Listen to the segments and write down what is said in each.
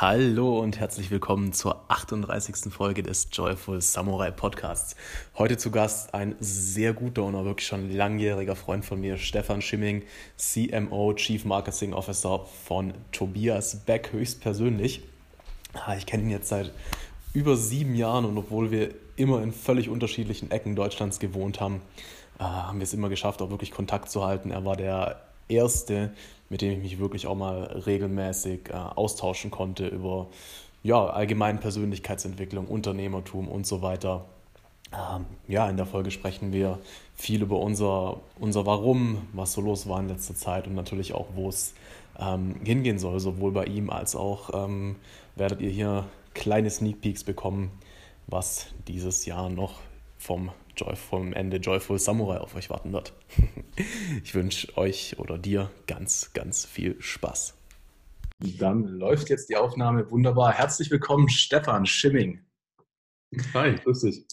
Hallo und herzlich willkommen zur 38. Folge des Joyful Samurai Podcasts. Heute zu Gast ein sehr guter und auch wirklich schon langjähriger Freund von mir, Stefan Schimming, CMO, Chief Marketing Officer von Tobias Beck höchstpersönlich. Ich kenne ihn jetzt seit über sieben Jahren und obwohl wir immer in völlig unterschiedlichen Ecken Deutschlands gewohnt haben, ah, haben wir es immer geschafft, auch wirklich Kontakt zu halten. Er war der erste, mit dem ich mich wirklich auch mal regelmäßig äh, austauschen konnte über ja, allgemein Persönlichkeitsentwicklung, Unternehmertum und so weiter. Ähm, ja, in der Folge sprechen wir viel über unser, unser Warum, was so los war in letzter Zeit und natürlich auch, wo es ähm, hingehen soll, sowohl bei ihm als auch ähm, werdet ihr hier kleine Sneak Peeks bekommen, was dieses Jahr noch vom Joy, vom Ende Joyful Samurai auf euch warten wird. ich wünsche euch oder dir ganz, ganz viel Spaß. Dann läuft jetzt die Aufnahme wunderbar. Herzlich willkommen, Stefan Schimming. Hi, grüß dich.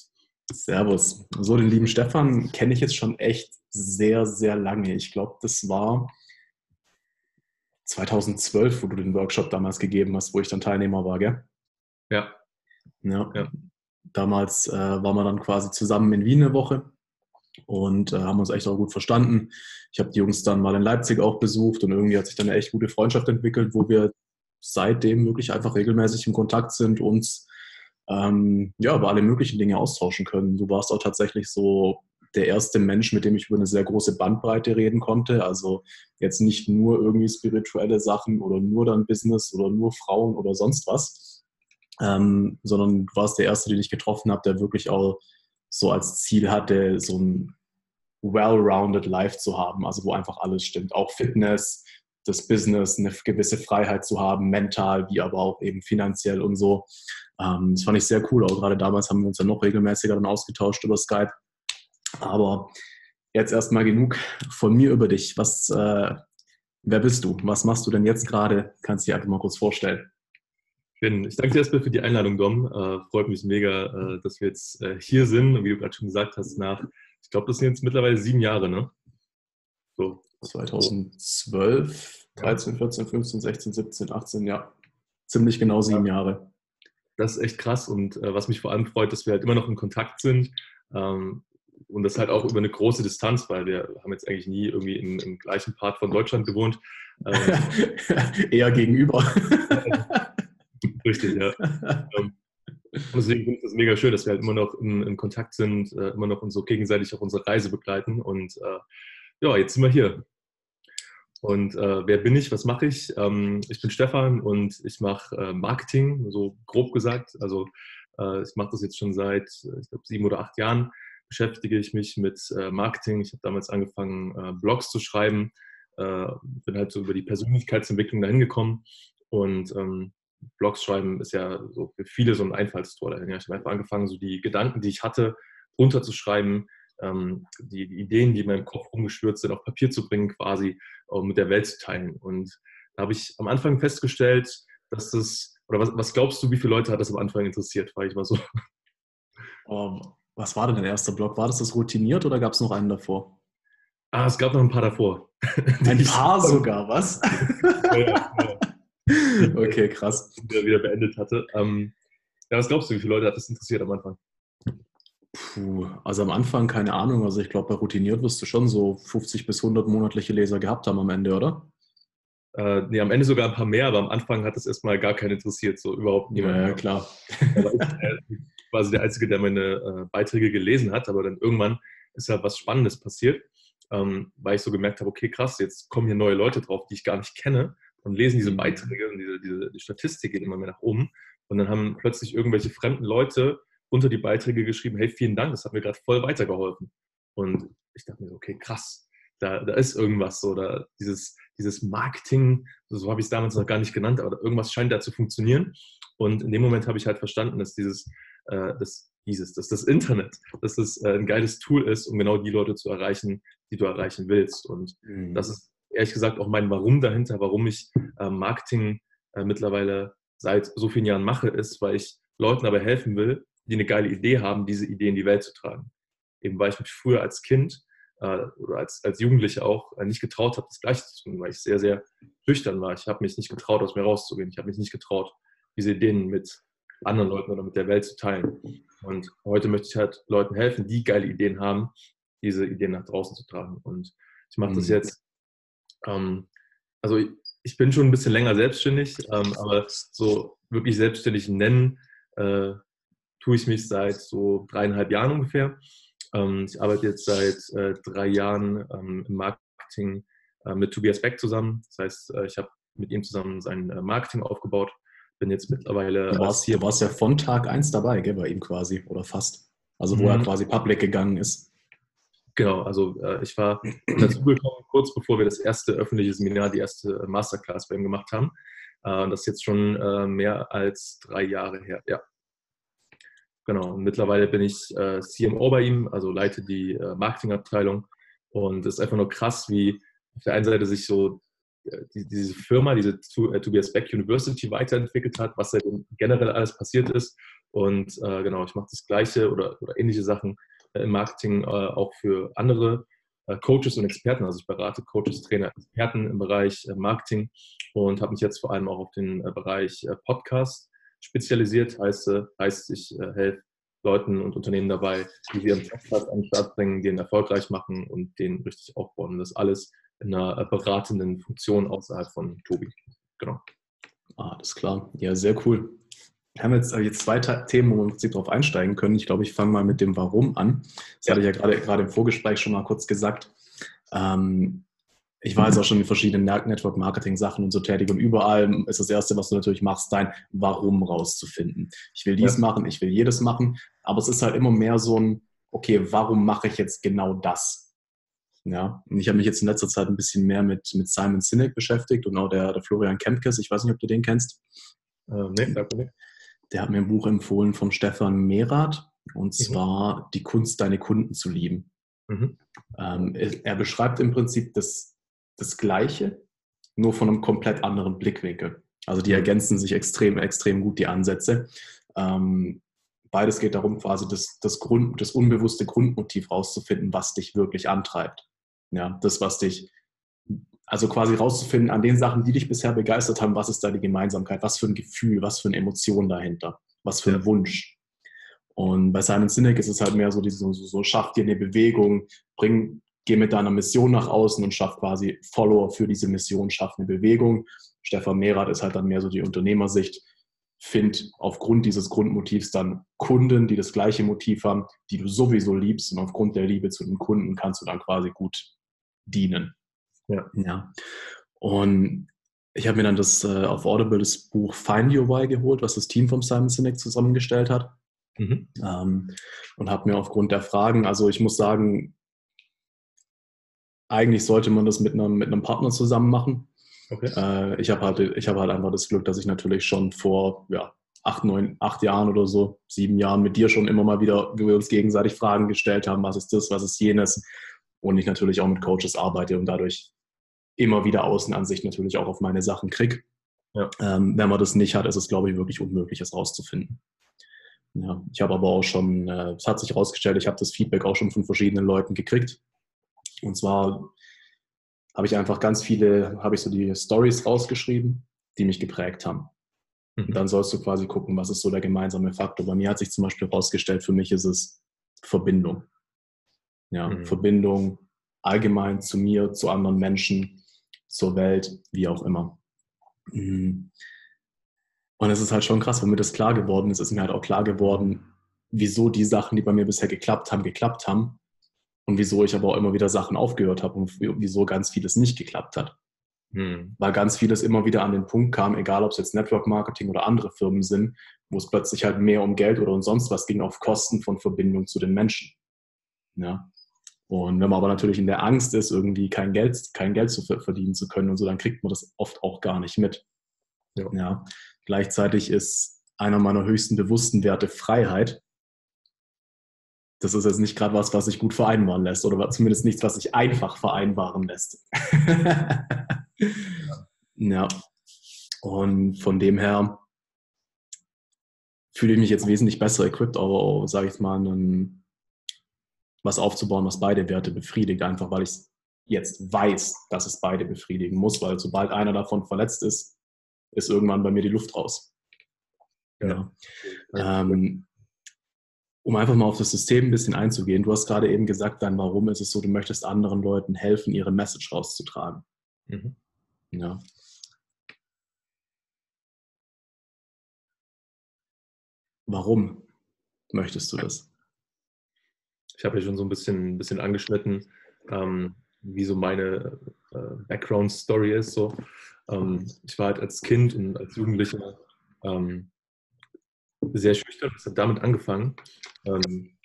Servus. So, den lieben Stefan kenne ich jetzt schon echt sehr, sehr lange. Ich glaube, das war 2012, wo du den Workshop damals gegeben hast, wo ich dann Teilnehmer war, gell? Ja. Ja. ja. Damals äh, waren wir dann quasi zusammen in Wien eine Woche und äh, haben uns echt auch gut verstanden. Ich habe die Jungs dann mal in Leipzig auch besucht und irgendwie hat sich dann eine echt gute Freundschaft entwickelt, wo wir seitdem wirklich einfach regelmäßig in Kontakt sind, uns ähm, ja, über alle möglichen Dinge austauschen können. Du warst auch tatsächlich so der erste Mensch, mit dem ich über eine sehr große Bandbreite reden konnte. Also jetzt nicht nur irgendwie spirituelle Sachen oder nur dann Business oder nur Frauen oder sonst was, ähm, sondern du warst der Erste, den ich getroffen habe, der wirklich auch so als Ziel hatte, so ein well-rounded Life zu haben, also wo einfach alles stimmt, auch Fitness, das Business, eine gewisse Freiheit zu haben, mental, wie aber auch eben finanziell und so. Ähm, das fand ich sehr cool, auch gerade damals haben wir uns ja noch regelmäßiger dann ausgetauscht über Skype. Aber jetzt erstmal genug von mir über dich. Was, äh, wer bist du? Was machst du denn jetzt gerade? Kannst du dir einfach mal kurz vorstellen. Ich danke dir erstmal für die Einladung, Dom. Äh, freut mich mega, äh, dass wir jetzt äh, hier sind. Und wie du gerade schon gesagt hast, nach, ich glaube, das sind jetzt mittlerweile sieben Jahre, ne? So. 2012, 13, 14, 15, 16, 17, 18, ja. Ziemlich genau sieben ja. Jahre. Das ist echt krass. Und äh, was mich vor allem freut, dass wir halt immer noch in Kontakt sind. Ähm, und das halt auch über eine große Distanz, weil wir haben jetzt eigentlich nie irgendwie im, im gleichen Part von Deutschland gewohnt. Ähm, Eher gegenüber. Richtig, ja. Ähm, deswegen finde ich das mega schön, dass wir halt immer noch in, in Kontakt sind, äh, immer noch uns so gegenseitig auf unsere Reise begleiten. Und äh, ja, jetzt sind wir hier. Und äh, wer bin ich? Was mache ich? Ähm, ich bin Stefan und ich mache äh, Marketing, so grob gesagt. Also äh, ich mache das jetzt schon seit, ich glaube, sieben oder acht Jahren. Beschäftige ich mich mit äh, Marketing. Ich habe damals angefangen, Blogs zu schreiben. bin halt so über die Persönlichkeitsentwicklung dahin gekommen und ähm, Blogs schreiben ist ja so für viele so ein Einfallstor dahin. Ja, ich habe einfach angefangen, so die Gedanken, die ich hatte, runterzuschreiben, ähm, die, die, Ideen, die in meinem Kopf rumgeschwört sind, auf Papier zu bringen, quasi um mit der Welt zu teilen. Und da habe ich am Anfang festgestellt, dass das, oder was, was, glaubst du, wie viele Leute hat das am Anfang interessiert, war ich mal so. Um, ähm, was war denn dein erster Blog? War das das routiniert oder gab es noch einen davor? Ah, es gab noch ein paar davor. Ein paar sogar, was? ja, ja. okay, krass. Der wieder beendet hatte. Ähm, ja, was glaubst du, wie viele Leute hat das interessiert am Anfang? Puh, also am Anfang keine Ahnung. Also ich glaube, bei routiniert wirst du schon so 50 bis 100 monatliche Leser gehabt haben am Ende, oder? Äh, nee, am Ende sogar ein paar mehr, aber am Anfang hat es erstmal gar keinen interessiert, so überhaupt niemand. Ja, ja klar. Quasi der Einzige, der meine äh, Beiträge gelesen hat, aber dann irgendwann ist halt was Spannendes passiert, ähm, weil ich so gemerkt habe, okay, krass, jetzt kommen hier neue Leute drauf, die ich gar nicht kenne und lesen diese. Beiträge und diese, diese die Statistik geht immer mehr nach oben. Und dann haben plötzlich irgendwelche fremden Leute unter die Beiträge geschrieben, hey, vielen Dank, das hat mir gerade voll weitergeholfen. Und ich dachte mir so, okay, krass, da, da ist irgendwas so, da dieses, dieses Marketing, so habe ich es damals noch gar nicht genannt, aber irgendwas scheint da zu funktionieren. Und in dem Moment habe ich halt verstanden, dass dieses, äh, das, dieses, dass das Internet, dass das äh, ein geiles Tool ist, um genau die Leute zu erreichen, die du erreichen willst. Und mhm. das ist ehrlich gesagt auch mein Warum dahinter, warum ich äh, Marketing äh, mittlerweile seit so vielen Jahren mache, ist, weil ich Leuten dabei helfen will, die eine geile Idee haben, diese Idee in die Welt zu tragen. Eben weil ich mich früher als Kind äh, oder als, als Jugendlicher auch äh, nicht getraut habe, das Gleiche zu tun, weil ich sehr, sehr schüchtern war. Ich habe mich nicht getraut, aus mir rauszugehen. Ich habe mich nicht getraut, diese Ideen mit anderen Leuten oder mit der Welt zu teilen. Und heute möchte ich halt Leuten helfen, die geile Ideen haben, diese Ideen nach draußen zu tragen. Und ich mache das mhm. jetzt, ähm, also ich, ich, bin schon ein bisschen länger selbstständig, ähm, aber so wirklich selbstständig nennen, äh, tue ich mich seit so dreieinhalb Jahren ungefähr. Ähm, ich arbeite jetzt seit äh, drei Jahren ähm, im Marketing äh, mit Tobias Beck zusammen. Das heißt, äh, ich habe mit ihm zusammen sein äh, Marketing aufgebaut. Bin jetzt mittlerweile. Du warst, hier, warst ja von Tag 1 dabei, gell, bei ihm quasi, oder fast. Also, wo mhm. er quasi public gegangen ist. Genau, also äh, ich war dazugekommen, kurz bevor wir das erste öffentliche Seminar, die erste Masterclass bei ihm gemacht haben. Äh, das ist jetzt schon äh, mehr als drei Jahre her. Ja. Genau, und mittlerweile bin ich äh, CMO bei ihm, also leite die äh, Marketingabteilung. Und es ist einfach nur krass, wie auf der einen Seite sich so äh, die, diese Firma, diese äh, Tobias Beck University weiterentwickelt hat, was seitdem generell alles passiert ist. Und äh, genau, ich mache das Gleiche oder, oder ähnliche Sachen äh, im Marketing auch für andere Coaches und Experten. Also ich berate Coaches, Trainer, Experten im Bereich Marketing und habe mich jetzt vor allem auch auf den Bereich Podcast spezialisiert. Heißt, heißt ich helfe Leuten und Unternehmen dabei, die sie ihren Podcast an den Start bringen, den erfolgreich machen und den richtig aufbauen. Das alles in einer beratenden Funktion außerhalb von Tobi. Genau. Ah, das ist klar. Ja, sehr cool. Wir haben jetzt, äh, jetzt zwei Themen, wo wir im Prinzip drauf einsteigen können. Ich glaube, ich fange mal mit dem Warum an. Das ja. hatte ich ja gerade, gerade im Vorgespräch schon mal kurz gesagt. Ähm, ich war jetzt auch schon in verschiedenen Network-Marketing-Sachen und so tätig und überall ist das Erste, was du natürlich machst, dein Warum rauszufinden. Ich will dies ja. machen, ich will jedes machen, aber es ist halt immer mehr so ein, okay, warum mache ich jetzt genau das? Ja, und ich habe mich jetzt in letzter Zeit ein bisschen mehr mit, mit Simon Sinek beschäftigt und auch der, der Florian Kempkes, ich weiß nicht, ob du den kennst. Äh, nee, danke nicht. Der hat mir ein Buch empfohlen vom Stefan Mehrath und mhm. zwar Die Kunst, deine Kunden zu lieben. Mhm. Ähm, er, er, beschreibt im Prinzip das, das Gleiche, nur von einem komplett anderen Blickwinkel. Also die mhm. ergänzen sich extrem, extrem gut, die Ansätze. Ähm, beides geht darum, quasi das, das, Grund, das unbewusste Grundmotiv rauszufinden, was dich wirklich antreibt. Ja, das, was dich, also quasi rauszufinden an den Sachen, die dich bisher begeistert haben, was ist da die Gemeinsamkeit, was für ein Gefühl, was für eine Emotion dahinter, was für ein Wunsch. Und bei Simon Sinek ist es halt mehr so, so, so schaff dir eine Bewegung, bring, geh mit deiner Mission nach außen und schaff quasi Follower für diese Mission, schaff eine Bewegung. Stefan Mehrath ist halt dann mehr so die Unternehmersicht. Find aufgrund dieses Grundmotivs dann Kunden, die das gleiche Motiv haben, die du sowieso liebst und aufgrund der Liebe zu den Kunden kannst du dann quasi gut dienen. Ja. ja. Und ich habe mir dann das äh, auf Audible das Buch Find Your Why geholt, was das Team vom Simon Sinek zusammengestellt hat. Mhm. Ähm, und habe mir aufgrund der Fragen, also ich muss sagen, eigentlich sollte man das mit einem, mit einem Partner zusammen machen. Okay. Äh, ich habe halt, hab halt einfach das Glück, dass ich natürlich schon vor ja, acht, neun, acht Jahren oder so, sieben Jahren mit dir schon immer mal wieder, wir uns gegenseitig Fragen gestellt haben, was ist das, was ist jenes, und ich natürlich auch mit Coaches arbeite und dadurch immer wieder Außenansicht natürlich auch auf meine Sachen kriege. Ja. Ähm, wenn man das nicht hat, ist es, glaube ich, wirklich unmöglich, es rauszufinden. Ja, ich habe aber auch schon, äh, es hat sich herausgestellt, ich habe das Feedback auch schon von verschiedenen Leuten gekriegt. Und zwar habe ich einfach ganz viele, habe ich so die Stories rausgeschrieben, die mich geprägt haben. Mhm. Und dann sollst du quasi gucken, was ist so der gemeinsame Faktor. Bei mir hat sich zum Beispiel herausgestellt, für mich ist es Verbindung. Ja, mhm. Verbindung allgemein zu mir, zu anderen Menschen, zur Welt, wie auch immer. Mhm. Und es ist halt schon krass, wenn mir das klar geworden ist, ist mir halt auch klar geworden, wieso die Sachen, die bei mir bisher geklappt haben, geklappt haben und wieso ich aber auch immer wieder Sachen aufgehört habe und wieso ganz vieles nicht geklappt hat. Hm. Weil ganz vieles immer wieder an den Punkt kam, egal ob es jetzt Network Marketing oder andere Firmen sind, wo es plötzlich halt mehr um Geld oder um sonst was ging, auf Kosten von Verbindung zu den Menschen. Ja. Und wenn man aber natürlich in der Angst ist, irgendwie kein Geld, kein Geld zu verdienen zu können und so, dann kriegt man das oft auch gar nicht mit. Ja. ja. Gleichzeitig ist einer meiner höchsten bewussten Werte Freiheit. Das ist jetzt nicht gerade was, was sich gut vereinbaren lässt oder zumindest nichts, was sich einfach vereinbaren lässt. ja. Und von dem her fühle ich mich jetzt wesentlich besser equipped, aber sage ich mal, einen was aufzubauen, was beide Werte befriedigt, einfach weil ich jetzt weiß, dass es beide befriedigen muss, weil sobald einer davon verletzt ist, ist irgendwann bei mir die Luft raus. Ja. ja. Ähm, um einfach mal auf das System ein bisschen einzugehen, du hast gerade eben gesagt, dann warum ist es so, du möchtest anderen Leuten helfen, ihre Message rauszutragen. Mhm. Ja. Warum möchtest du das? Ich habe ja schon so ein bisschen, ein bisschen angeschnitten, ähm, wie so meine äh, Background-Story ist. So. Ähm, ich war halt als Kind und als Jugendlicher ähm, sehr schüchtern. Das hat damit angefangen. Ähm,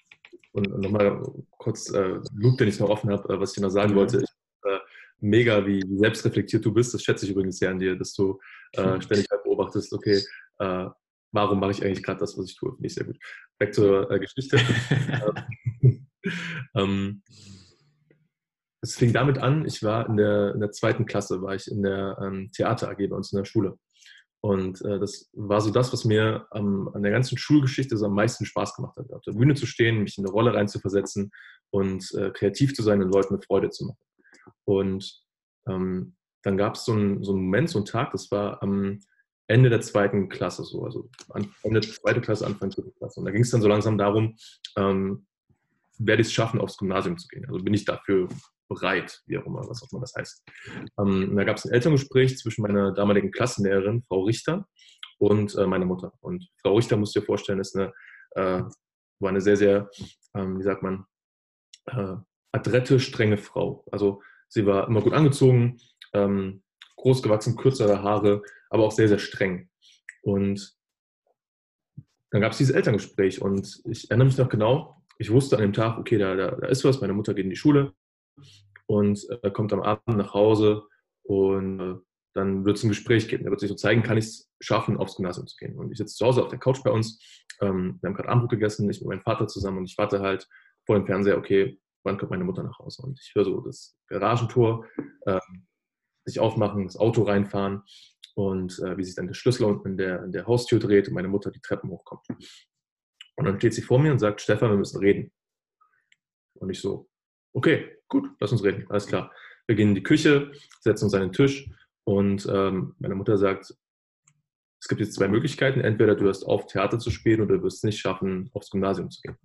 und nochmal kurz äh, Loop, den ich noch offen habe, äh, was ich noch sagen mhm. wollte. Ich, äh, mega, wie selbstreflektiert du bist. Das schätze ich übrigens sehr an dir, dass du äh, ständig halt beobachtest, okay, äh, warum mache ich eigentlich gerade das, was ich tue? Finde ich sehr gut. Back zur äh, Geschichte. ähm, es fing damit an, ich war in der, in der zweiten Klasse, war ich in der ähm, Theater AG bei uns in der Schule. Und äh, das war so das, was mir ähm, an der ganzen Schulgeschichte so am meisten Spaß gemacht hat. Auf der Bühne zu stehen, mich in eine Rolle reinzuversetzen und äh, kreativ zu sein und Leuten eine Freude zu machen. Und ähm, dann gab es so, ein, so einen Moment, so einen Tag, das war am Ende der zweiten Klasse, so, also Ende der zweiten Klasse, Anfang der dritten Klasse. Und da ging es dann so langsam darum, ähm, werde ich es schaffen, aufs Gymnasium zu gehen? Also bin ich dafür bereit, wie auch immer, was auch immer das heißt. Ähm, da gab es ein Elterngespräch zwischen meiner damaligen Klassenlehrerin, Frau Richter, und äh, meiner Mutter. Und Frau Richter, musst du dir vorstellen, ist eine, äh, war eine sehr, sehr, ähm, wie sagt man, äh, adrette, strenge Frau. Also sie war immer gut angezogen, ähm, groß gewachsen, kürzere Haare, aber auch sehr, sehr streng. Und dann gab es dieses Elterngespräch und ich erinnere mich noch genau, ich wusste an dem Tag, okay, da, da, da ist was, meine Mutter geht in die Schule und äh, kommt am Abend nach Hause und äh, dann wird es ein Gespräch geben. Da wird sich so zeigen, kann ich es schaffen, aufs Gymnasium zu gehen. Und ich sitze zu Hause auf der Couch bei uns, ähm, wir haben gerade Abendbrot gegessen, ich mit meinem Vater zusammen und ich warte halt vor dem Fernseher, okay, wann kommt meine Mutter nach Hause? Und ich höre so das Garagentor äh, sich aufmachen, das Auto reinfahren und äh, wie sich dann der Schlüssel unten in der, in der Haustür dreht und meine Mutter die Treppen hochkommt. Und dann steht sie vor mir und sagt, Stefan, wir müssen reden. Und ich so, okay, gut, lass uns reden, alles klar. Wir gehen in die Küche, setzen uns an den Tisch und ähm, meine Mutter sagt, es gibt jetzt zwei Möglichkeiten. Entweder du hörst auf, Theater zu spielen oder du wirst es nicht schaffen, aufs Gymnasium zu gehen.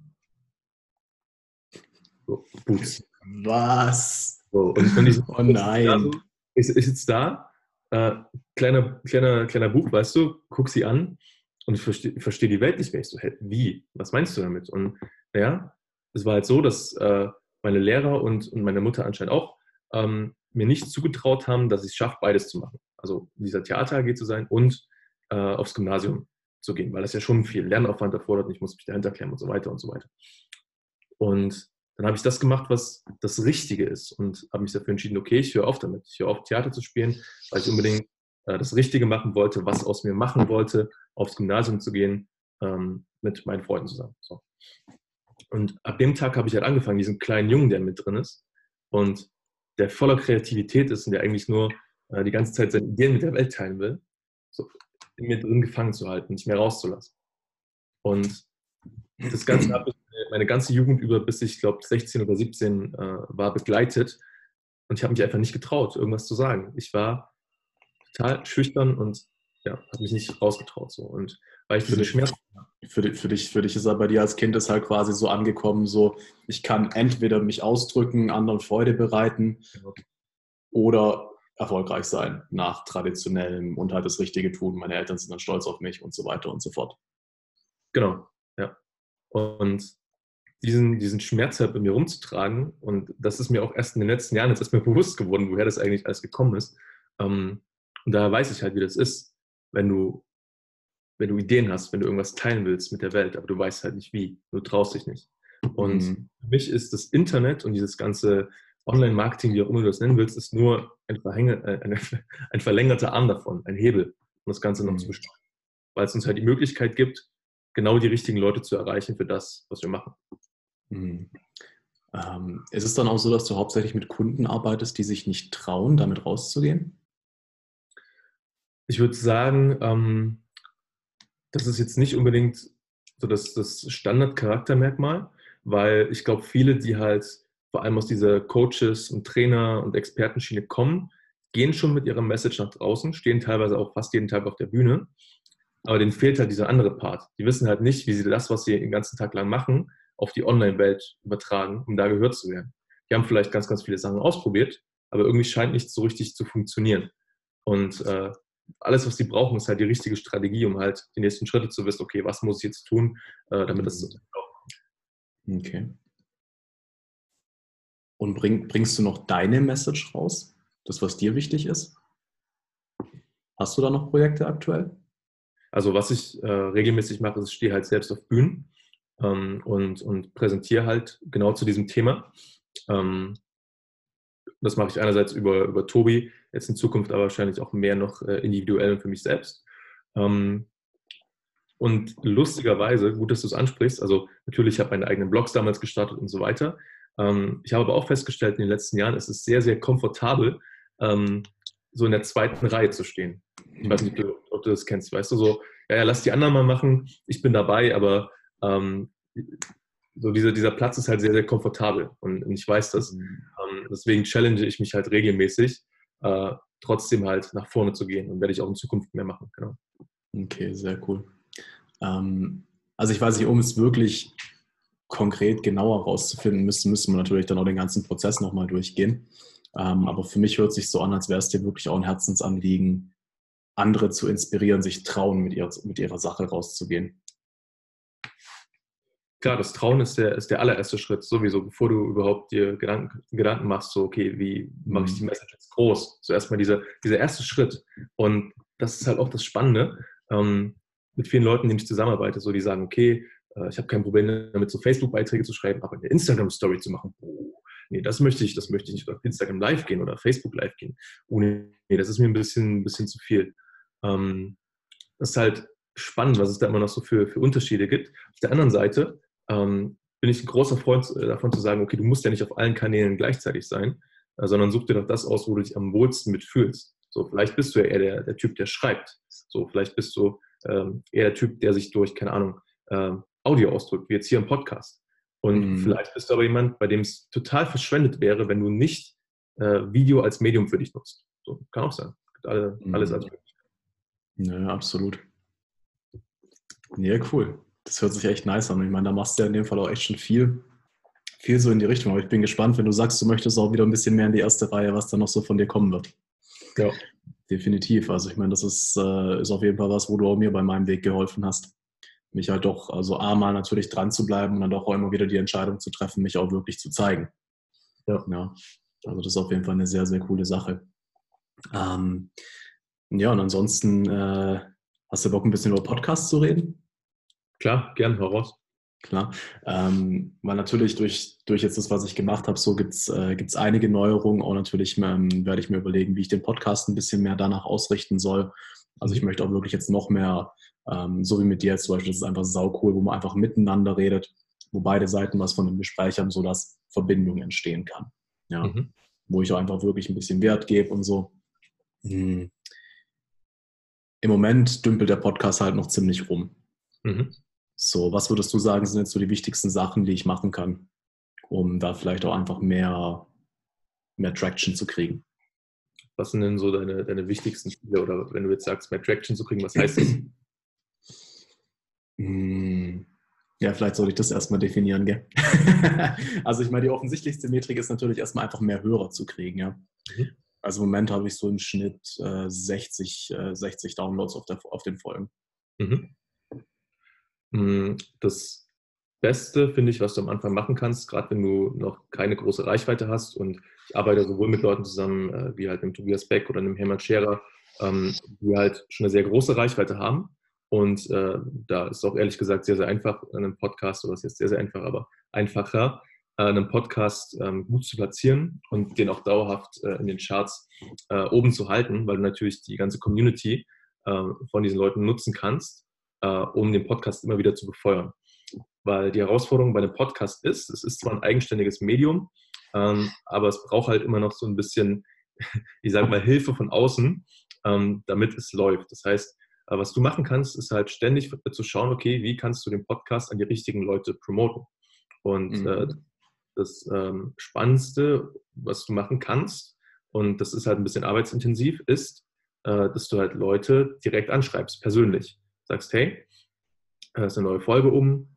So, Boots. Was? So, oh nein. Ich, ich sitze da, äh, kleiner, kleiner, kleiner Bub, weißt du, guck sie an und ich verstehe versteh die Welt nicht mehr. Ich so, hä, wie? Was meinst du damit? Und ja, es war halt so, dass äh, meine Lehrer und, und meine Mutter anscheinend auch ähm, mir nicht zugetraut haben, dass ich es schaffe, beides zu machen. Also in dieser Theater AG zu sein und äh, aufs Gymnasium zu gehen, weil das ja schon viel Lernaufwand erfordert und ich muss mich dahinter klemmen und so weiter und so weiter. Und dann habe ich das gemacht, was das Richtige ist und habe mich dafür entschieden, okay, ich höre auf damit. Ich höre auf, Theater zu spielen, weil ich unbedingt das Richtige machen wollte, was aus mir machen wollte, aufs Gymnasium zu gehen ähm, mit meinen Freunden zusammen. So. Und ab dem Tag habe ich halt angefangen, diesen kleinen Jungen, der mit drin ist und der voller Kreativität ist und der eigentlich nur äh, die ganze Zeit seine Ideen mit der Welt teilen will, so in mir drin gefangen zu halten, nicht mehr rauszulassen. Und das Ganze habe ich meine ganze Jugend über, bis ich glaube 16 oder 17 äh, war, begleitet. Und ich habe mich einfach nicht getraut, irgendwas zu sagen. Ich war total schüchtern und ja, habe mich nicht rausgetraut. So. Und weil ich diese Schmerzen für, dich, für, dich, für dich ist er bei dir als Kind ist halt quasi so angekommen, so ich kann entweder mich ausdrücken, anderen Freude bereiten oder erfolgreich sein nach traditionellem und halt das Richtige tun. Meine Eltern sind dann stolz auf mich und so weiter und so fort. Genau, ja. Und diesen, diesen Schmerz halt bei mir rumzutragen, und das ist mir auch erst in den letzten Jahren jetzt erstmal bewusst geworden, woher das eigentlich alles gekommen ist. Ähm, und da weiß ich halt, wie das ist, wenn du, wenn du Ideen hast, wenn du irgendwas teilen willst mit der Welt, aber du weißt halt nicht wie, du traust dich nicht. Und mhm. für mich ist das Internet und dieses ganze Online-Marketing, wie auch immer du das nennen willst, ist nur ein, Verhänge, äh, ein, ein verlängerter Arm davon, ein Hebel, um das Ganze noch mhm. zu besteuern. Weil es uns halt die Möglichkeit gibt, genau die richtigen Leute zu erreichen für das, was wir machen. Mhm. Ähm, ist es dann auch so, dass du hauptsächlich mit Kunden arbeitest, die sich nicht trauen, damit rauszugehen? Ich würde sagen, ähm, das ist jetzt nicht unbedingt so das, das Standard-Charaktermerkmal, weil ich glaube, viele, die halt vor allem aus dieser Coaches- und Trainer- und Expertenschiene kommen, gehen schon mit ihrer Message nach draußen, stehen teilweise auch fast jeden Tag auf der Bühne, aber denen fehlt halt dieser andere Part. Die wissen halt nicht, wie sie das, was sie den ganzen Tag lang machen, auf die Online-Welt übertragen, um da gehört zu werden. Die haben vielleicht ganz, ganz viele Sachen ausprobiert, aber irgendwie scheint nichts so richtig zu funktionieren. Und äh, alles, was sie brauchen, ist halt die richtige Strategie, um halt die nächsten Schritte zu wissen, okay, was muss ich jetzt tun, äh, damit das so Okay. Und bring, bringst du noch deine Message raus? Das, was dir wichtig ist? Hast du da noch Projekte aktuell? Also was ich äh, regelmäßig mache, ist, ich stehe halt selbst auf Bühnen ähm, und, und präsentiere halt genau zu diesem Thema. Ähm, das mache ich einerseits über, über Tobi, jetzt in Zukunft aber wahrscheinlich auch mehr noch äh, individuell und für mich selbst. Ähm, und lustigerweise, gut, dass du es ansprichst, also natürlich habe ich meine eigenen Blogs damals gestartet und so weiter. Ähm, ich habe aber auch festgestellt, in den letzten Jahren ist es sehr, sehr komfortabel, ähm, so in der zweiten Reihe zu stehen. Ich weiß nicht, ob du, ob du das kennst, weißt du, so, ja, ja, lass die anderen mal machen, ich bin dabei, aber ähm, so dieser, dieser Platz ist halt sehr, sehr komfortabel und, und ich weiß das. Mhm. Ähm, deswegen challenge ich mich halt regelmäßig, äh, trotzdem halt nach vorne zu gehen und werde ich auch in Zukunft mehr machen. Genau. Okay, sehr cool. Ähm, also ich weiß nicht, um es wirklich konkret genauer rauszufinden, müsste, müsste man natürlich dann auch den ganzen Prozess nochmal durchgehen. Ähm, aber für mich hört sich so an, als wäre es dir wirklich auch ein Herzensanliegen, andere zu inspirieren, sich trauen, mit, ihr, mit ihrer Sache rauszugehen. Klar, das Trauen ist der, ist der allererste Schritt sowieso, bevor du überhaupt dir Gedanken, Gedanken machst, so, okay, wie mache ich die mhm. Message jetzt groß? Zuerst mal dieser, dieser erste Schritt. Und das ist halt auch das Spannende, ähm, mit vielen Leuten, denen ich zusammenarbeite, so, die sagen, okay, äh, ich habe kein Problem damit, so Facebook-Beiträge zu schreiben, aber eine Instagram-Story zu machen, oh, nee, das möchte ich, das möchte ich nicht auf Instagram live gehen oder Facebook live gehen. Oh, nee, das ist mir ein bisschen, ein bisschen zu viel. Ähm, das ist halt spannend, was es da immer noch so für, für Unterschiede gibt. Auf der anderen Seite ähm, bin ich ein großer Freund äh, davon zu sagen, okay, du musst ja nicht auf allen Kanälen gleichzeitig sein, äh, sondern such dir doch das aus, wo du dich am wohlsten mitfühlst. So, vielleicht bist du ja eher der, der Typ, der schreibt. So, vielleicht bist du ähm, eher der Typ, der sich durch, keine Ahnung, ähm, Audio ausdrückt, wie jetzt hier im Podcast. Und mhm. vielleicht bist du aber jemand, bei dem es total verschwendet wäre, wenn du nicht äh, Video als Medium für dich nutzt. So, kann auch sein. Alle, mhm. Alles als möglich. Ja, absolut. Ja, cool. Das hört sich echt nice an. Ich meine, da machst du ja in dem Fall auch echt schon viel, viel so in die Richtung. Aber ich bin gespannt, wenn du sagst, du möchtest auch wieder ein bisschen mehr in die erste Reihe, was da noch so von dir kommen wird. Ja. Definitiv. Also ich meine, das ist, äh, ist auf jeden Fall was, wo du auch mir bei meinem Weg geholfen hast. Mich halt doch, also A, mal natürlich dran zu bleiben und dann doch auch immer wieder die Entscheidung zu treffen, mich auch wirklich zu zeigen. Ja. ja. Also das ist auf jeden Fall eine sehr, sehr coole Sache. Ähm, ja, und ansonsten äh, hast du Bock, ein bisschen über Podcasts zu reden? Klar, gern heraus. Klar, ähm, weil natürlich durch, durch jetzt das, was ich gemacht habe, so gibt es äh, einige Neuerungen. Auch natürlich ähm, werde ich mir überlegen, wie ich den Podcast ein bisschen mehr danach ausrichten soll. Also ich mhm. möchte auch wirklich jetzt noch mehr, ähm, so wie mit dir jetzt zum Beispiel, das ist einfach sau cool, wo man einfach miteinander redet, wo beide Seiten was von dem Gespräch haben, sodass Verbindung entstehen kann. Ja. Mhm. Wo ich auch einfach wirklich ein bisschen Wert gebe und so. Hm. Im Moment dümpelt der Podcast halt noch ziemlich rum. Mhm. So, was würdest du sagen, sind jetzt so die wichtigsten Sachen, die ich machen kann, um da vielleicht auch einfach mehr, mehr Traction zu kriegen? Was sind denn so deine, deine wichtigsten Ziele? Oder wenn du jetzt sagst, mehr Traction zu kriegen, was heißt das? Hm, ja, vielleicht sollte ich das erstmal definieren, gell? also ich meine, die offensichtlichste Metrik ist natürlich erstmal einfach mehr Hörer zu kriegen, ja. Mhm. Also im Moment habe ich so im Schnitt äh, 60, äh, 60 Downloads auf, der, auf den Folgen. Mhm. Hm, das Beste, finde ich, was du am Anfang machen kannst, gerade wenn du noch keine große Reichweite hast und ich arbeite sowohl mit Leuten zusammen äh, wie halt dem Tobias Beck oder dem Hermann Scherer, ähm, die halt schon eine sehr große Reichweite haben. Und äh, da ist auch ehrlich gesagt sehr, sehr einfach, einen Podcast, oder was jetzt sehr, sehr einfach, aber einfacher, äh, einen Podcast ähm, gut zu platzieren und den auch dauerhaft äh, in den Charts äh, oben zu halten, weil du natürlich die ganze Community äh, von diesen Leuten nutzen kannst äh, um den Podcast immer wieder zu befeuern. Weil die Herausforderung bei einem Podcast ist, es ist zwar ein eigenständiges Medium, ähm, aber es braucht halt immer noch so ein bisschen, ich sage mal, Hilfe von außen, ähm, damit es läuft. Das heißt, äh, was du machen kannst, ist halt ständig zu schauen, okay, wie kannst du den Podcast an die richtigen Leute promoten. Und mhm. äh, das ähm, Spannendste, was du machen kannst, und das ist halt ein bisschen arbeitsintensiv, ist, äh, dass du halt Leute direkt anschreibst, persönlich sagst, hey, da ist eine neue Folge um,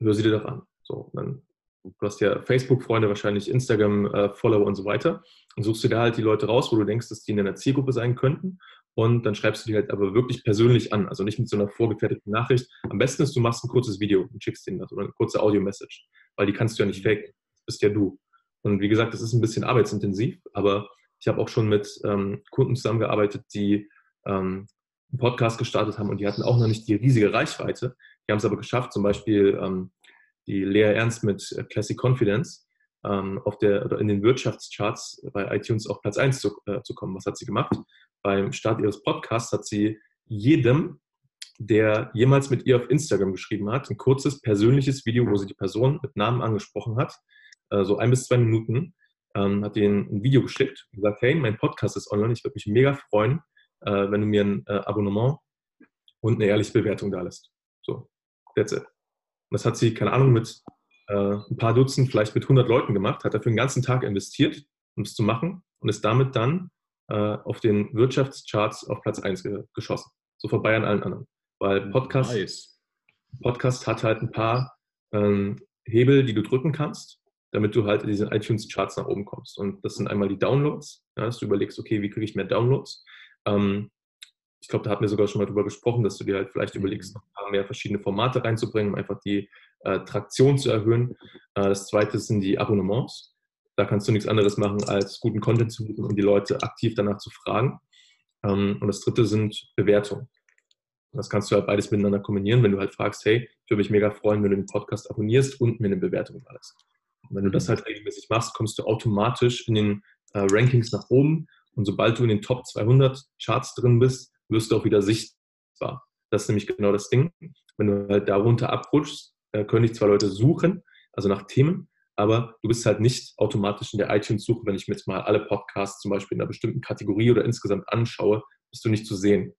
hör sie dir doch an. So, dann, du hast ja Facebook-Freunde, wahrscheinlich Instagram-Follower und so weiter. Und suchst du da halt die Leute raus, wo du denkst, dass die in deiner Zielgruppe sein könnten. Und dann schreibst du die halt aber wirklich persönlich an, also nicht mit so einer vorgefertigten Nachricht. Am besten ist, du machst ein kurzes Video und schickst denen das oder eine kurze Audio-Message, weil die kannst du ja nicht faken. Das bist ja du. Und wie gesagt, das ist ein bisschen arbeitsintensiv, aber ich habe auch schon mit ähm, Kunden zusammengearbeitet, die ähm, einen Podcast gestartet haben und die hatten auch noch nicht die riesige Reichweite. Die haben es aber geschafft, zum Beispiel ähm, die Lea Ernst mit äh, Classic Confidence ähm, auf der, oder in den Wirtschaftscharts bei iTunes auf Platz 1 zu, äh, zu kommen. Was hat sie gemacht? Beim Start ihres Podcasts hat sie jedem, der jemals mit ihr auf Instagram geschrieben hat, ein kurzes persönliches Video, wo sie die Person mit Namen angesprochen hat, äh, so ein bis zwei Minuten, ähm, hat ihnen ein Video geschickt und gesagt, hey, mein Podcast ist online, ich würde mich mega freuen, wenn du mir ein äh, Abonnement und eine ehrliche Bewertung da lässt. So, that's it. Und das hat sie, keine Ahnung, mit äh, ein paar Dutzend, vielleicht mit 100 Leuten gemacht, hat dafür den ganzen Tag investiert, um es zu machen und ist damit dann äh, auf den Wirtschaftscharts auf Platz 1 ge geschossen. So vorbei an allen anderen. Weil Podcast, nice. Podcast hat halt ein paar ähm, Hebel, die du drücken kannst, damit du halt in diesen iTunes-Charts nach oben kommst. Und das sind einmal die Downloads, ja, dass du überlegst, okay, wie kriege ich mehr Downloads? Ähm, ich glaube, da hatten wir sogar schon mal drüber gesprochen, dass du dir halt vielleicht überlegst, noch ein paar mehr verschiedene Formate reinzubringen, um einfach die äh, Traktion zu erhöhen. Äh, das zweite sind die Abonnements. Da kannst du nichts anderes machen, als guten Content zu bieten und die Leute aktiv danach zu fragen. Ähm, und das dritte sind Bewertungen. Das kannst du halt beides miteinander kombinieren, wenn du halt fragst, hey, ich würde mich mega freuen, wenn du den Podcast abonnierst und mir eine Bewertung lässt. Und wenn du das halt regelmäßig machst, kommst du automatisch in den äh, Rankings nach oben und sobald du in den Top 200 Charts drin bist, wirst du auch wieder sichtbar. Das ist nämlich genau das Ding. Wenn du halt darunter abrutschst, äh, können dich zwar Leute suchen, also nach Themen, aber du bist halt nicht automatisch in der iTunes-Suche, wenn ich mir jetzt mal alle Podcasts zum Beispiel in einer bestimmten Kategorie oder insgesamt anschaue, bist du nicht zu sehen.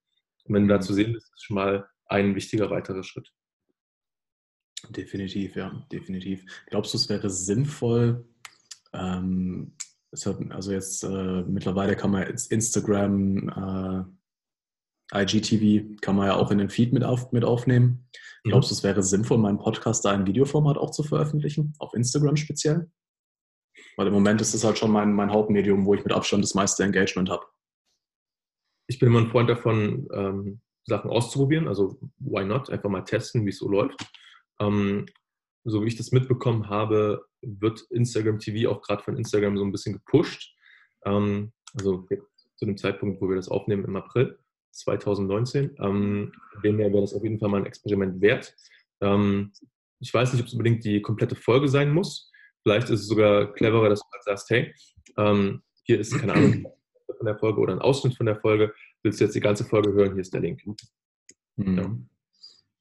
Und wenn du da zu sehen bist, ist schon mal ein wichtiger weiterer Schritt. Definitiv, ja, definitiv. Glaubst du, es wäre sinnvoll, ähm, hat, also jetzt äh, mittlerweile kann man jetzt Instagram, äh, IGTV kann man ja auch in den Feed mit, auf, mit aufnehmen. Mhm. Glaubst du, es wäre sinnvoll, meinen Podcast da in Videoformat auch zu veröffentlichen, auf Instagram speziell? Weil im Moment ist es halt schon mein, mein Hauptmedium, wo ich mit Abstand das meiste Engagement habe. Ich bin immer ein Freund davon, ähm, Sachen auszuprobieren. Also why not? Einfach mal testen, wie es so läuft. Ähm, so wie ich das mitbekommen habe, wird Instagram TV auch gerade von Instagram so ein bisschen gepusht. Ähm, also zu dem Zeitpunkt, wo wir das aufnehmen im April 2019. Ähm, dem wäre das auf jeden Fall mal ein Experiment wert. Ähm, ich weiß nicht, ob es unbedingt die komplette Folge sein muss. Vielleicht ist es sogar cleverer, dass du halt sagst, hey, ähm, hier ist, keine Ahnung, von der Folge oder ein Ausschnitt von der Folge. Willst du jetzt die ganze Folge hören? Hier ist der Link. Mhm. Ja.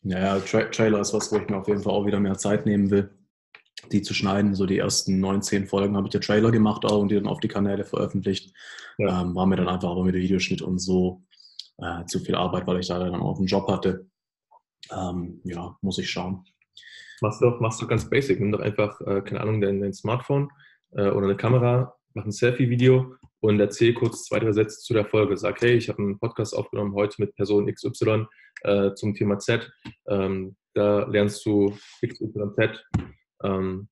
Naja, Tra Trailer ist was, wo ich mir auf jeden Fall auch wieder mehr Zeit nehmen will, die zu schneiden. So die ersten 19 Folgen habe ich ja Trailer gemacht auch und die dann auf die Kanäle veröffentlicht. Ja. Ähm, war mir dann einfach aber mit dem Videoschnitt und so äh, zu viel Arbeit, weil ich da dann auch einen Job hatte. Ähm, ja, muss ich schauen. Machst du, machst du ganz basic. Nimm doch einfach, äh, keine Ahnung, dein, dein Smartphone äh, oder eine Kamera, mach ein Selfie-Video und erzähl kurz zwei, drei Sätze zu der Folge. Sag, hey, ich habe einen Podcast aufgenommen heute mit Person XY äh, zum Thema Z. Ähm, da lernst du XYZ. Ähm,